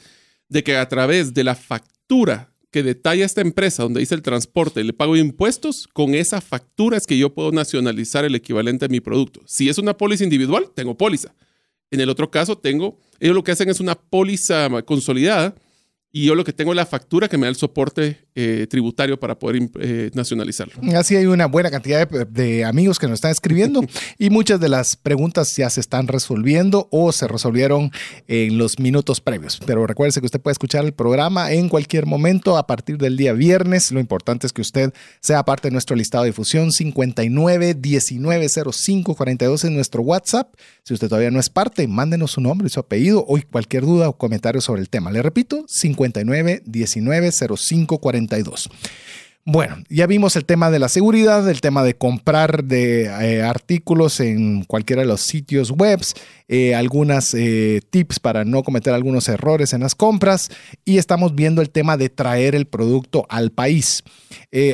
de que a través de la factura que detalla esta empresa donde dice el transporte, le pago impuestos, con esa factura es que yo puedo nacionalizar el equivalente a mi producto. Si es una póliza individual, tengo póliza. En el otro caso, tengo, ellos lo que hacen es una póliza consolidada y yo lo que tengo es la factura que me da el soporte eh, tributario para poder eh, nacionalizarlo. Así hay una buena cantidad de, amigos que nos están escribiendo y muchas de las preguntas ya se están resolviendo o se resolvieron en los minutos previos. Pero recuerde que usted puede escuchar el programa en cualquier momento a partir del día viernes. Lo importante es que usted sea parte de nuestro listado de difusión 59 19 05 42 en nuestro WhatsApp. Si usted todavía no es parte, mándenos su nombre y su apellido o cualquier duda o comentario sobre el tema. Le repito, 59 19 05 42. Bueno, ya vimos el tema de la seguridad, el tema de comprar de eh, artículos en cualquiera de los sitios web, eh, algunas eh, tips para no cometer algunos errores en las compras y estamos viendo el tema de traer el producto al país.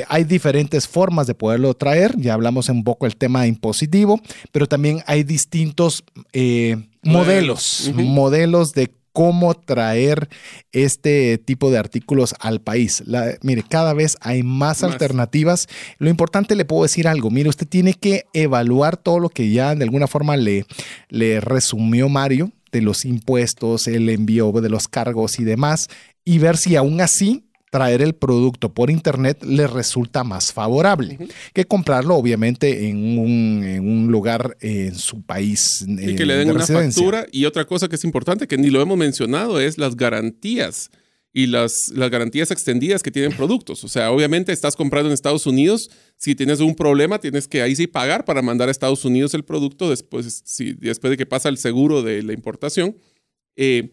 hay diferentes formas de poderlo traer, ya hablamos un poco del tema impositivo, pero también hay distintos modelos, modelos de cómo traer este tipo de artículos al país. mire, cada vez hay más, alternativas. Lo importante le puedo decir algo, mire, usted tiene que evaluar todo lo que ya de alguna forma le, le resumió Mario de los impuestos, el envío de los cargos y demás, y ver si aún así traer el producto por internet le resulta más favorable que comprarlo obviamente en un, lugar en su país. Y que le den una factura. Y otra cosa que es importante, que ni lo hemos mencionado, es las garantías y las, las garantías extendidas que tienen productos. O sea, obviamente estás comprando en Estados Unidos, si tienes un problema, tienes que ahí sí pagar para mandar a Estados Unidos el producto después, si, después de que pasa el seguro de la importación. Eh,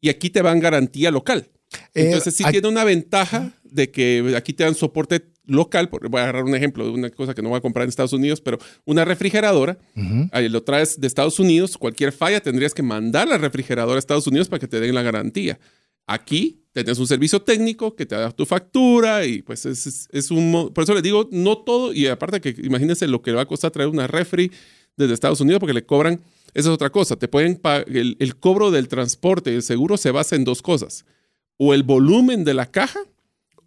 y aquí te van garantía local. Eh, Entonces sí tiene una ventaja de que aquí te dan soporte local, voy a agarrar un ejemplo de una cosa que no voy a comprar en Estados Unidos, pero una refrigeradora, ahí lo traes de Estados Unidos, cualquier falla tendrías que mandar la refrigeradora a Estados Unidos para que te den la garantía. Aquí tenés un servicio técnico que te da tu factura y pues es, es, un... Por eso les digo, no todo, y aparte que imagínense lo que va a costar traer una refri desde Estados Unidos porque le cobran, esa es otra cosa, te pueden el, el cobro del transporte y el seguro se basa en dos cosas o el volumen de la caja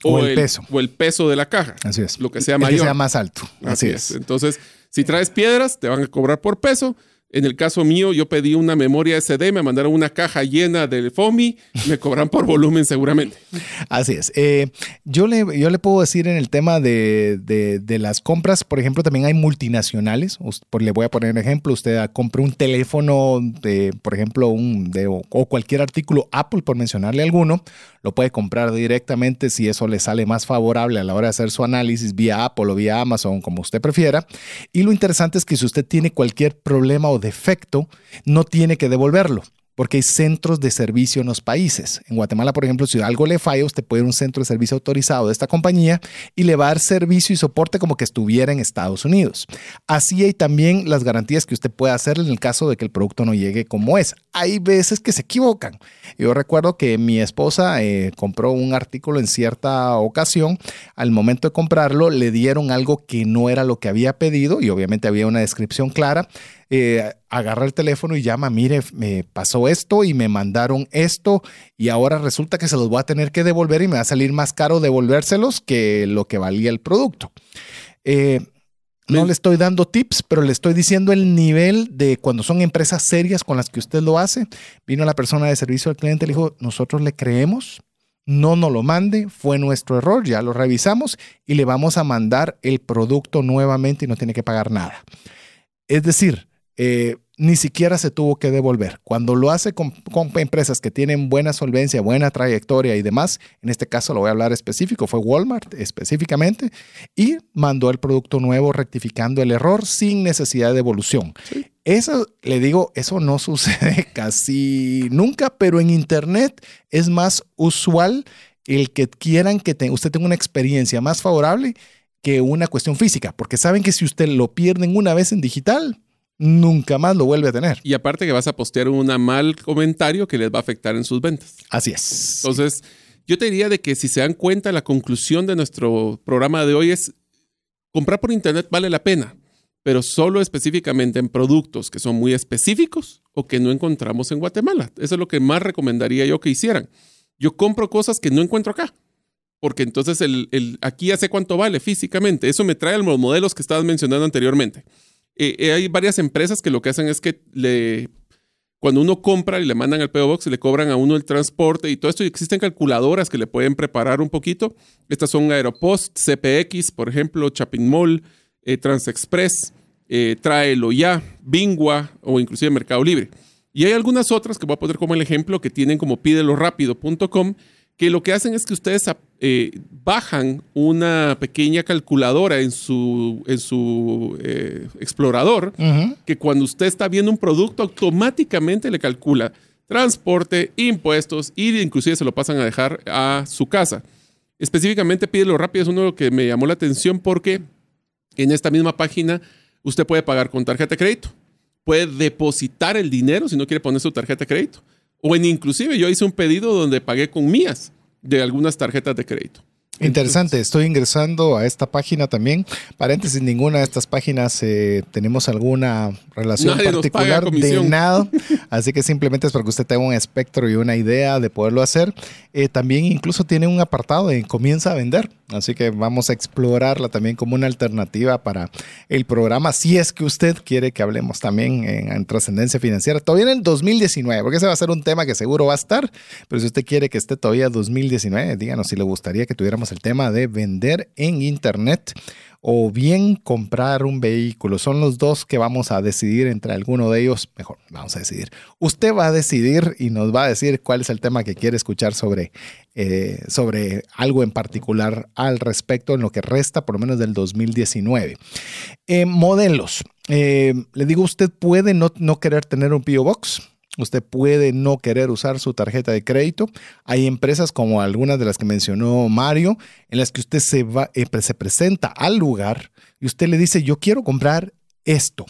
o, el, peso. O el peso de la caja. Así es. Lo que sea mayor. Que sea más alto. Así, es. Entonces, si traes piedras, te van a cobrar por peso. En el caso mío, yo pedí una memoria SD, me mandaron una caja llena de FOMI, me cobran por volumen seguramente. Así es. Eh, yo, le, yo le puedo decir en el tema de, de, las compras, por ejemplo, también hay multinacionales. le voy a poner un ejemplo, usted compra un teléfono, de, por ejemplo, un, de, o cualquier artículo Apple, por mencionarle alguno, lo puede comprar directamente si eso le sale más favorable a la hora de hacer su análisis vía Apple o vía Amazon, como usted prefiera. Y lo interesante es que si usted tiene cualquier problema o defecto, no tiene que devolverlo porque hay centros de servicio en los países. En Guatemala, por ejemplo, si algo le falla, usted puede ir a un centro de servicio autorizado de esta compañía y le va a dar servicio y soporte como que estuviera en Estados Unidos. Así hay también las garantías que usted puede hacer en el caso de que el producto no llegue como es. Hay veces que se equivocan. Yo recuerdo que mi esposa eh, compró un artículo en cierta ocasión. Al momento de comprarlo, le dieron algo que no era lo que había pedido y obviamente había una descripción clara eh, agarra el teléfono y llama, mire, me pasó esto y me mandaron esto y ahora resulta que se los voy a tener que devolver y me va a salir más caro devolvérselos que lo que valía el producto. Eh, no le estoy dando tips, pero le estoy diciendo el nivel de cuando son empresas serias con las que usted lo hace. Vino la persona de servicio al cliente y le dijo, nosotros le creemos, no nos lo mande, fue nuestro error, ya lo revisamos y le vamos a mandar el producto nuevamente y no tiene que pagar nada. Es decir, eh, ni siquiera se tuvo que devolver. Cuando lo hace con, empresas que tienen buena solvencia, buena trayectoria y demás, en este caso lo voy a hablar específico, fue Walmart específicamente, y mandó el producto nuevo rectificando el error sin necesidad de devolución. Eso, le digo, eso no sucede casi nunca, pero en Internet es más usual el que quieran que usted tenga una experiencia más favorable que una cuestión física, porque saben que si usted lo pierden una vez en digital, nunca más lo vuelve a tener. Y aparte que vas a postear un mal comentario que les va a afectar en sus ventas. Así es. Entonces, yo te diría de que si se dan cuenta, la conclusión de nuestro programa de hoy es comprar por internet vale la pena, pero solo específicamente en productos que son muy específicos o que no encontramos en Guatemala. Eso es lo que más recomendaría yo que hicieran. Yo compro cosas que no encuentro acá. Porque entonces el, el aquí ya sé cuánto vale físicamente. Eso me trae a los modelos que estabas mencionando anteriormente. Eh, eh, hay varias empresas que lo que hacen es que le, cuando uno compra y le mandan al PO Box, le cobran a uno el transporte y todo esto. Y existen calculadoras que le pueden preparar un poquito. Estas son Aeropost, CPX, por ejemplo, Chapin Mall, eh, Transexpress, eh, Traelo Ya, Bingua o inclusive Mercado Libre. Y hay algunas otras que voy a poner como el ejemplo que tienen como pidelorápido.com que lo que hacen es que ustedes eh, bajan una pequeña calculadora en su, en su eh, explorador, que cuando usted está viendo un producto automáticamente le calcula transporte, impuestos y inclusive se lo pasan a dejar a su casa. Específicamente Pídelo Rápido es uno que me llamó la atención porque en esta misma página usted puede pagar con tarjeta de crédito, puede depositar el dinero si no quiere poner su tarjeta de crédito o en inclusive yo hice un pedido donde pagué con mías de algunas tarjetas de crédito. Interesante, estoy ingresando a esta página también. Paréntesis, ninguna de estas páginas eh, tenemos alguna relación particular de nada, así que simplemente es para que usted tenga un espectro y una idea de poderlo hacer. Eh, también incluso tiene un apartado de comienza a vender, así que vamos a explorarla también como una alternativa para el programa, si es que usted quiere que hablemos también en, trascendencia financiera, todavía en el 2019, porque ese va a ser un tema que seguro va a estar, pero si usted quiere que esté todavía 2019, díganos si le gustaría que tuviéramos el tema de vender en Internet o bien comprar un vehículo. Son los dos que vamos a decidir entre alguno de ellos. Mejor, vamos a decidir. Usted va a decidir y nos va a decir cuál es el tema que quiere escuchar sobre, eh, sobre algo en particular al respecto en lo que resta por lo menos del 2019. Eh, modelos. Eh, le digo, usted puede no, no querer tener un PO Box Usted puede no querer usar su tarjeta de crédito. Hay empresas como algunas de las que mencionó Mario, en las que usted se, va, eh, se presenta al lugar y usted le dice, yo quiero comprar esto.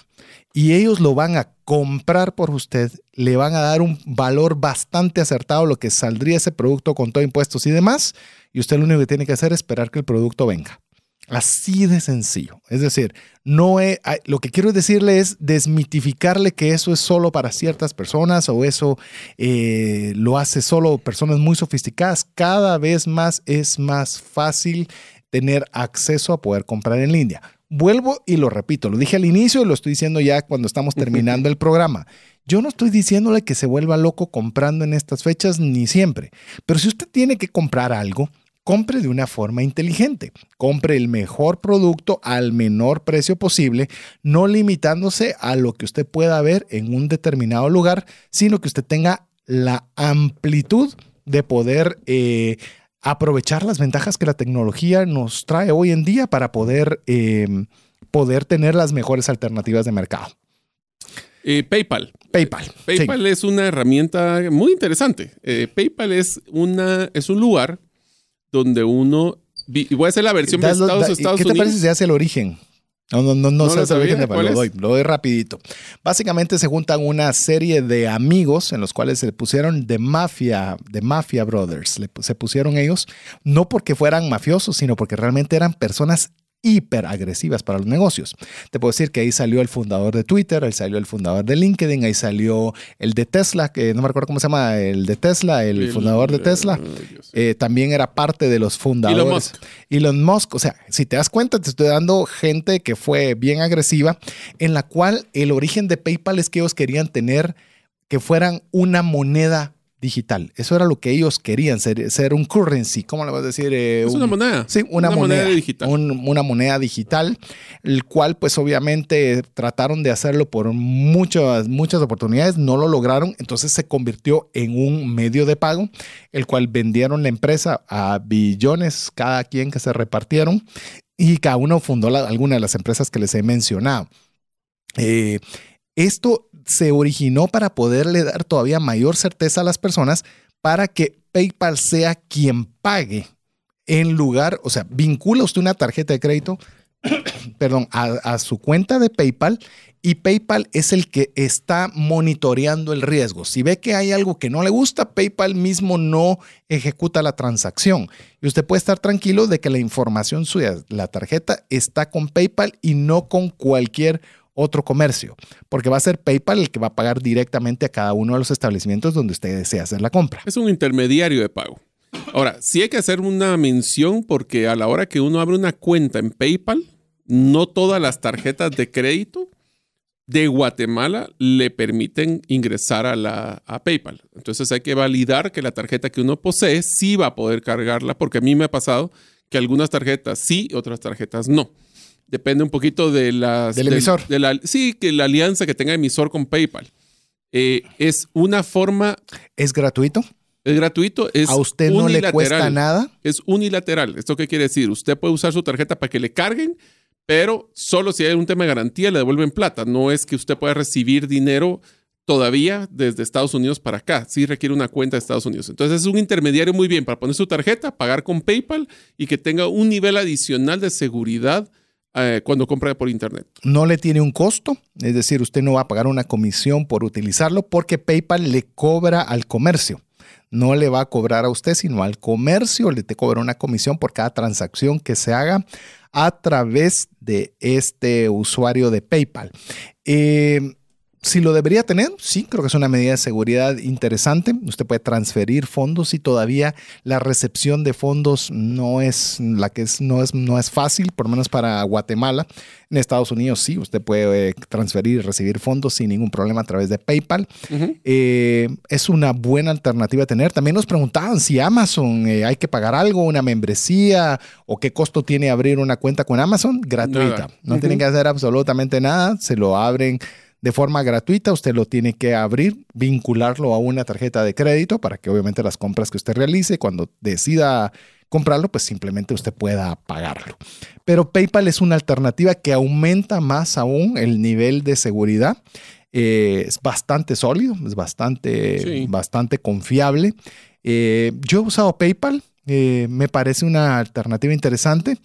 Y ellos lo van a comprar por usted, le van a dar un valor bastante acertado, lo que saldría ese producto con todo impuestos y demás. Y usted lo único que tiene que hacer es esperar que el producto venga. Así de sencillo. Es decir, no lo que quiero decirle es desmitificarle que eso es solo para ciertas personas o eso eh, lo hace solo personas muy sofisticadas. Cada vez más es más fácil tener acceso a poder comprar en línea. Vuelvo y lo repito, lo dije al inicio y lo estoy diciendo ya cuando estamos terminando el programa. Yo no estoy diciéndole que se vuelva loco comprando en estas fechas ni siempre, pero si usted tiene que comprar algo, compre de una forma inteligente. Compre el mejor producto al menor precio posible, no limitándose a lo que usted pueda ver en un determinado lugar, sino que usted tenga la amplitud de poder eh, aprovechar las ventajas que la tecnología nos trae hoy en día para poder, eh, poder tener las mejores alternativas de mercado. Eh, PayPal. PayPal. PayPal es una herramienta muy interesante. PayPal es, una, es un lugar donde uno. Y voy a hacer la versión de Estados, Estados ¿Qué te parece si hace el origen? No, no, no, no, sé el origen de lo doy, lo doy rapidito. Básicamente se juntan una serie de amigos en los cuales se pusieron de Mafia, de Mafia Brothers. se pusieron ellos, no porque fueran mafiosos, sino porque realmente eran personas hiper agresivas para los negocios. Te puedo decir que ahí salió el fundador de Twitter, ahí salió el fundador de LinkedIn, ahí salió el de Tesla, que no me recuerdo cómo se llama, el de Tesla, el, fundador de Tesla. Eh, también era parte de los fundadores. Elon Musk. Elon Musk, o sea, si te das cuenta, te estoy dando gente que fue bien agresiva, en la cual el origen de PayPal es que ellos querían tener que fueran una moneda digital. Eso era lo que ellos querían, ser, ser un currency. ¿Cómo le vas a decir? Eh, es una moneda. Sí, una, moneda, digital. una moneda digital, el cual pues obviamente trataron de hacerlo por muchas, muchas oportunidades, no lo lograron, entonces se convirtió en un medio de pago, el cual vendieron la empresa a billones cada quien que se repartieron y cada uno fundó alguna de las empresas que les he mencionado. Eh, esto se originó para poderle dar todavía mayor certeza a las personas para que PayPal sea quien pague en lugar, o sea, vincula usted una tarjeta de crédito, perdón, a, su cuenta de PayPal y PayPal es el que está monitoreando el riesgo. Si ve que hay algo que no le gusta, PayPal mismo no ejecuta la transacción. Y usted puede estar tranquilo de que la información suya, la tarjeta, está con PayPal y no con cualquier otro comercio, porque va a ser PayPal el que va a pagar directamente a cada uno de los establecimientos donde usted desea hacer la compra. Es un intermediario de pago. Ahora, sí hay que hacer una mención porque a la hora que uno abre una cuenta en PayPal, no todas las tarjetas de crédito de Guatemala le permiten ingresar a, la, a PayPal. Entonces hay que validar que la tarjeta que uno posee sí va a poder cargarla, porque a mí me ha pasado que algunas tarjetas sí, otras tarjetas no depende un poquito de las... Del emisor. De, la, sí, que la alianza que tenga emisor con PayPal. Eh, es una forma... ¿Es gratuito? Es gratuito, es ¿A usted no le cuesta nada? Es unilateral. ¿Esto qué quiere decir? Usted puede usar su tarjeta para que le carguen, pero solo si hay un tema de garantía le devuelven plata. No es que usted pueda recibir dinero todavía desde Estados Unidos para acá. Sí requiere una cuenta de Estados Unidos. Entonces es un intermediario muy bien para poner su tarjeta, pagar con PayPal y que tenga un nivel adicional de seguridad eh, cuando compra por internet. No le tiene un costo, es decir, usted no va a pagar una comisión por utilizarlo porque PayPal le cobra al comercio. No le va a cobrar a usted, sino al comercio le te cobra una comisión por cada transacción que se haga a través de este usuario de PayPal. Eh, si lo debería tener, sí, creo que es una medida de seguridad interesante. Usted puede transferir fondos y todavía la recepción de fondos no es la que es, no es, no es fácil, por lo menos para Guatemala. En Estados Unidos sí, usted puede eh, transferir y recibir fondos sin ningún problema a través de PayPal. Eh, es una buena alternativa a tener. También nos preguntaban si Amazon eh, hay que pagar algo, una membresía o qué costo tiene abrir una cuenta con Amazon. Gratuita. No tienen que hacer absolutamente nada. Se lo abren de forma gratuita. Usted lo tiene que abrir, vincularlo a una tarjeta de crédito para que obviamente las compras que usted realice, cuando decida comprarlo, pues simplemente usted pueda pagarlo. Pero PayPal es una alternativa que aumenta más aún el nivel de seguridad. Eh, es bastante sólido, es bastante, bastante confiable. Eh, yo he usado PayPal eh, me parece una alternativa interesante.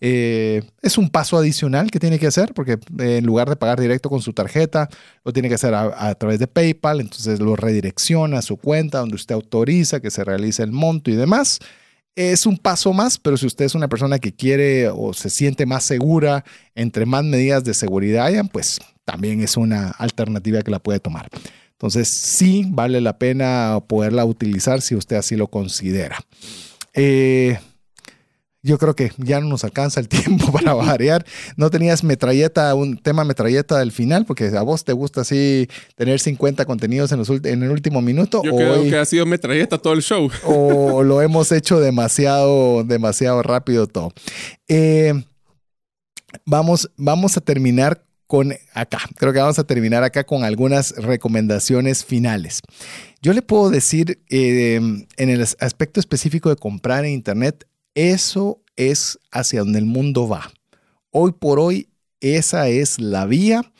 Eh, es un paso adicional que tiene que hacer porque eh, en lugar de pagar directo con su tarjeta, lo tiene que hacer a, través de PayPal. Entonces lo redirecciona a su cuenta donde usted autoriza que se realice el monto y demás. Es un paso más, pero si usted es una persona que quiere o se siente más segura, entre más medidas de seguridad hayan, pues también es una alternativa que la puede tomar. Entonces sí vale la pena poderla utilizar si usted así lo considera. Eh, yo creo que ya no nos alcanza el tiempo para variar. No tenías metralleta, un tema metralleta del final, porque a vos te gusta así tener 50 contenidos en, los, en el último minuto. Yo creo que ha sido metralleta todo el show. O lo hemos hecho demasiado, demasiado rápido todo. Eh, vamos, vamos a terminar con acá. Creo que vamos a terminar acá con algunas recomendaciones finales. Yo le puedo decir eh, en el aspecto específico de comprar en Internet, eso es hacia donde el mundo va. Hoy por hoy, esa es la vía.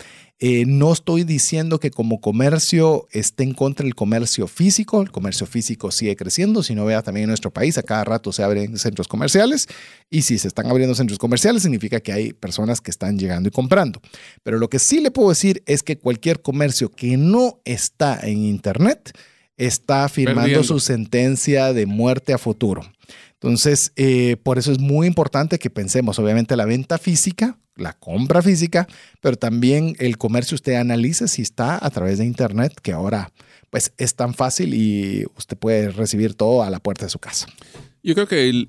Eh, no estoy diciendo que como comercio esté en contra del comercio físico, el comercio físico sigue creciendo, si no vea también en nuestro país, a cada rato se abren centros comerciales y si se están abriendo centros comerciales significa que hay personas que están llegando y comprando. Pero lo que sí le puedo decir es que cualquier comercio que no está en Internet está firmando su sentencia de muerte a futuro. Entonces, eh, por eso es muy importante que pensemos, obviamente, la venta física, la compra física, pero también el comercio usted analice si está a través de Internet, que ahora pues es tan fácil y usted puede recibir todo a la puerta de su casa. Yo creo que el,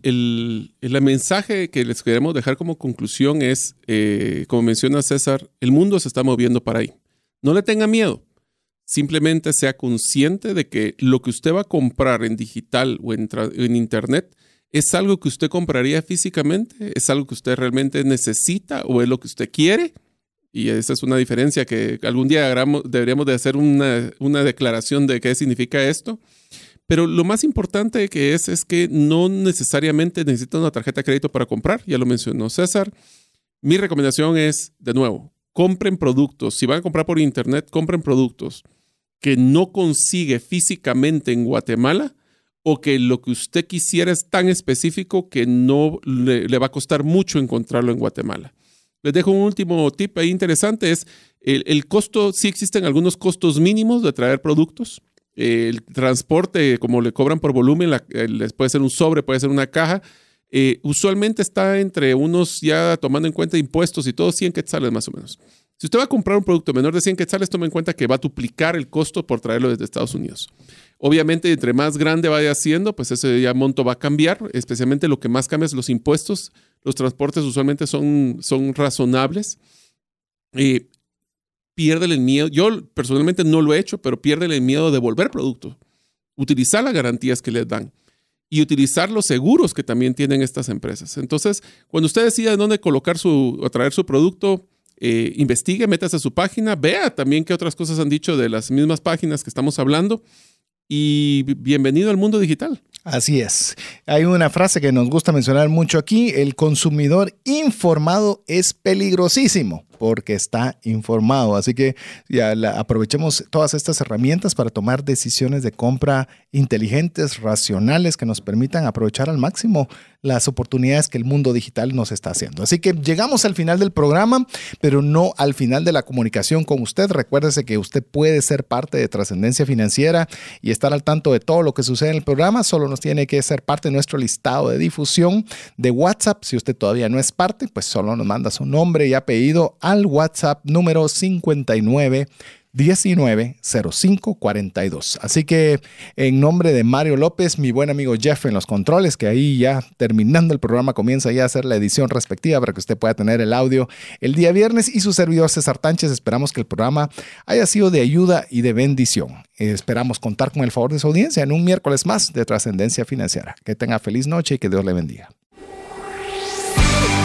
el, mensaje que les queremos dejar como conclusión es, eh, como menciona César, el mundo se está moviendo para ahí. No le tenga miedo. Simplemente sea consciente de que lo que usted va a comprar en digital o en, en Internet es algo que usted compraría físicamente, es algo que usted realmente necesita o es lo que usted quiere y esa es una diferencia que algún día deberíamos de hacer una, una declaración de qué significa esto. Pero lo más importante que es es que no necesariamente necesita una tarjeta de crédito para comprar, ya lo mencionó César. Mi recomendación es, de nuevo, compren productos. Si van a comprar por internet, compren productos que no consigue físicamente en Guatemala o que lo que usted quisiera es tan específico que no le va a costar mucho encontrarlo en Guatemala. Les dejo un último tip ahí interesante, es el, costo, sí existen algunos costos mínimos de traer productos. El transporte, como le cobran por volumen, puede ser un sobre, puede ser una caja. Eh, usualmente está entre unos, ya tomando en cuenta impuestos y todo, 100 quetzales más o menos. Si usted va a comprar un producto menor de 100 quetzales, tome en cuenta que va a duplicar el costo por traerlo desde Estados Unidos. Obviamente, entre más grande vaya siendo, pues ese ya monto va a cambiar, especialmente lo que más cambia es los impuestos los transportes usualmente son, son razonables. Eh, el miedo. Yo personalmente no lo he hecho, pero pierde el miedo de devolver productos. Utilizar las garantías que les dan y utilizar los seguros que también tienen estas empresas. Entonces, cuando usted decida dónde colocar su, o traer su producto, eh, investigue, métase a su página, vea también qué otras cosas han dicho de las mismas páginas que estamos hablando y bienvenido al mundo digital. Así es. Hay una frase que nos gusta mencionar mucho aquí, el consumidor informado es peligrosísimo porque está informado. Así que ya aprovechemos todas estas herramientas para tomar decisiones de compra inteligentes, racionales, que nos permitan aprovechar al máximo las oportunidades que el mundo digital nos está haciendo. Así que llegamos al final del programa, pero no al final de la comunicación con usted. Recuérdese que usted puede ser parte de Trascendencia Financiera y estar al tanto de todo lo que sucede en el programa. Solo nos tiene que ser parte de nuestro listado de difusión de WhatsApp. Si usted todavía no es parte, pues solo nos manda su nombre y apellido al WhatsApp número 59 190542. Así que en nombre de Mario López, mi buen amigo Jeff en los controles, que ahí ya terminando el programa comienza ya a hacer la edición respectiva para que usted pueda tener el audio el día viernes y su servidor César Tánchez. Esperamos que el programa haya sido de ayuda y de bendición. Esperamos contar con el favor de su audiencia en un miércoles más de trascendencia financiera. Que tenga feliz noche y que Dios le bendiga.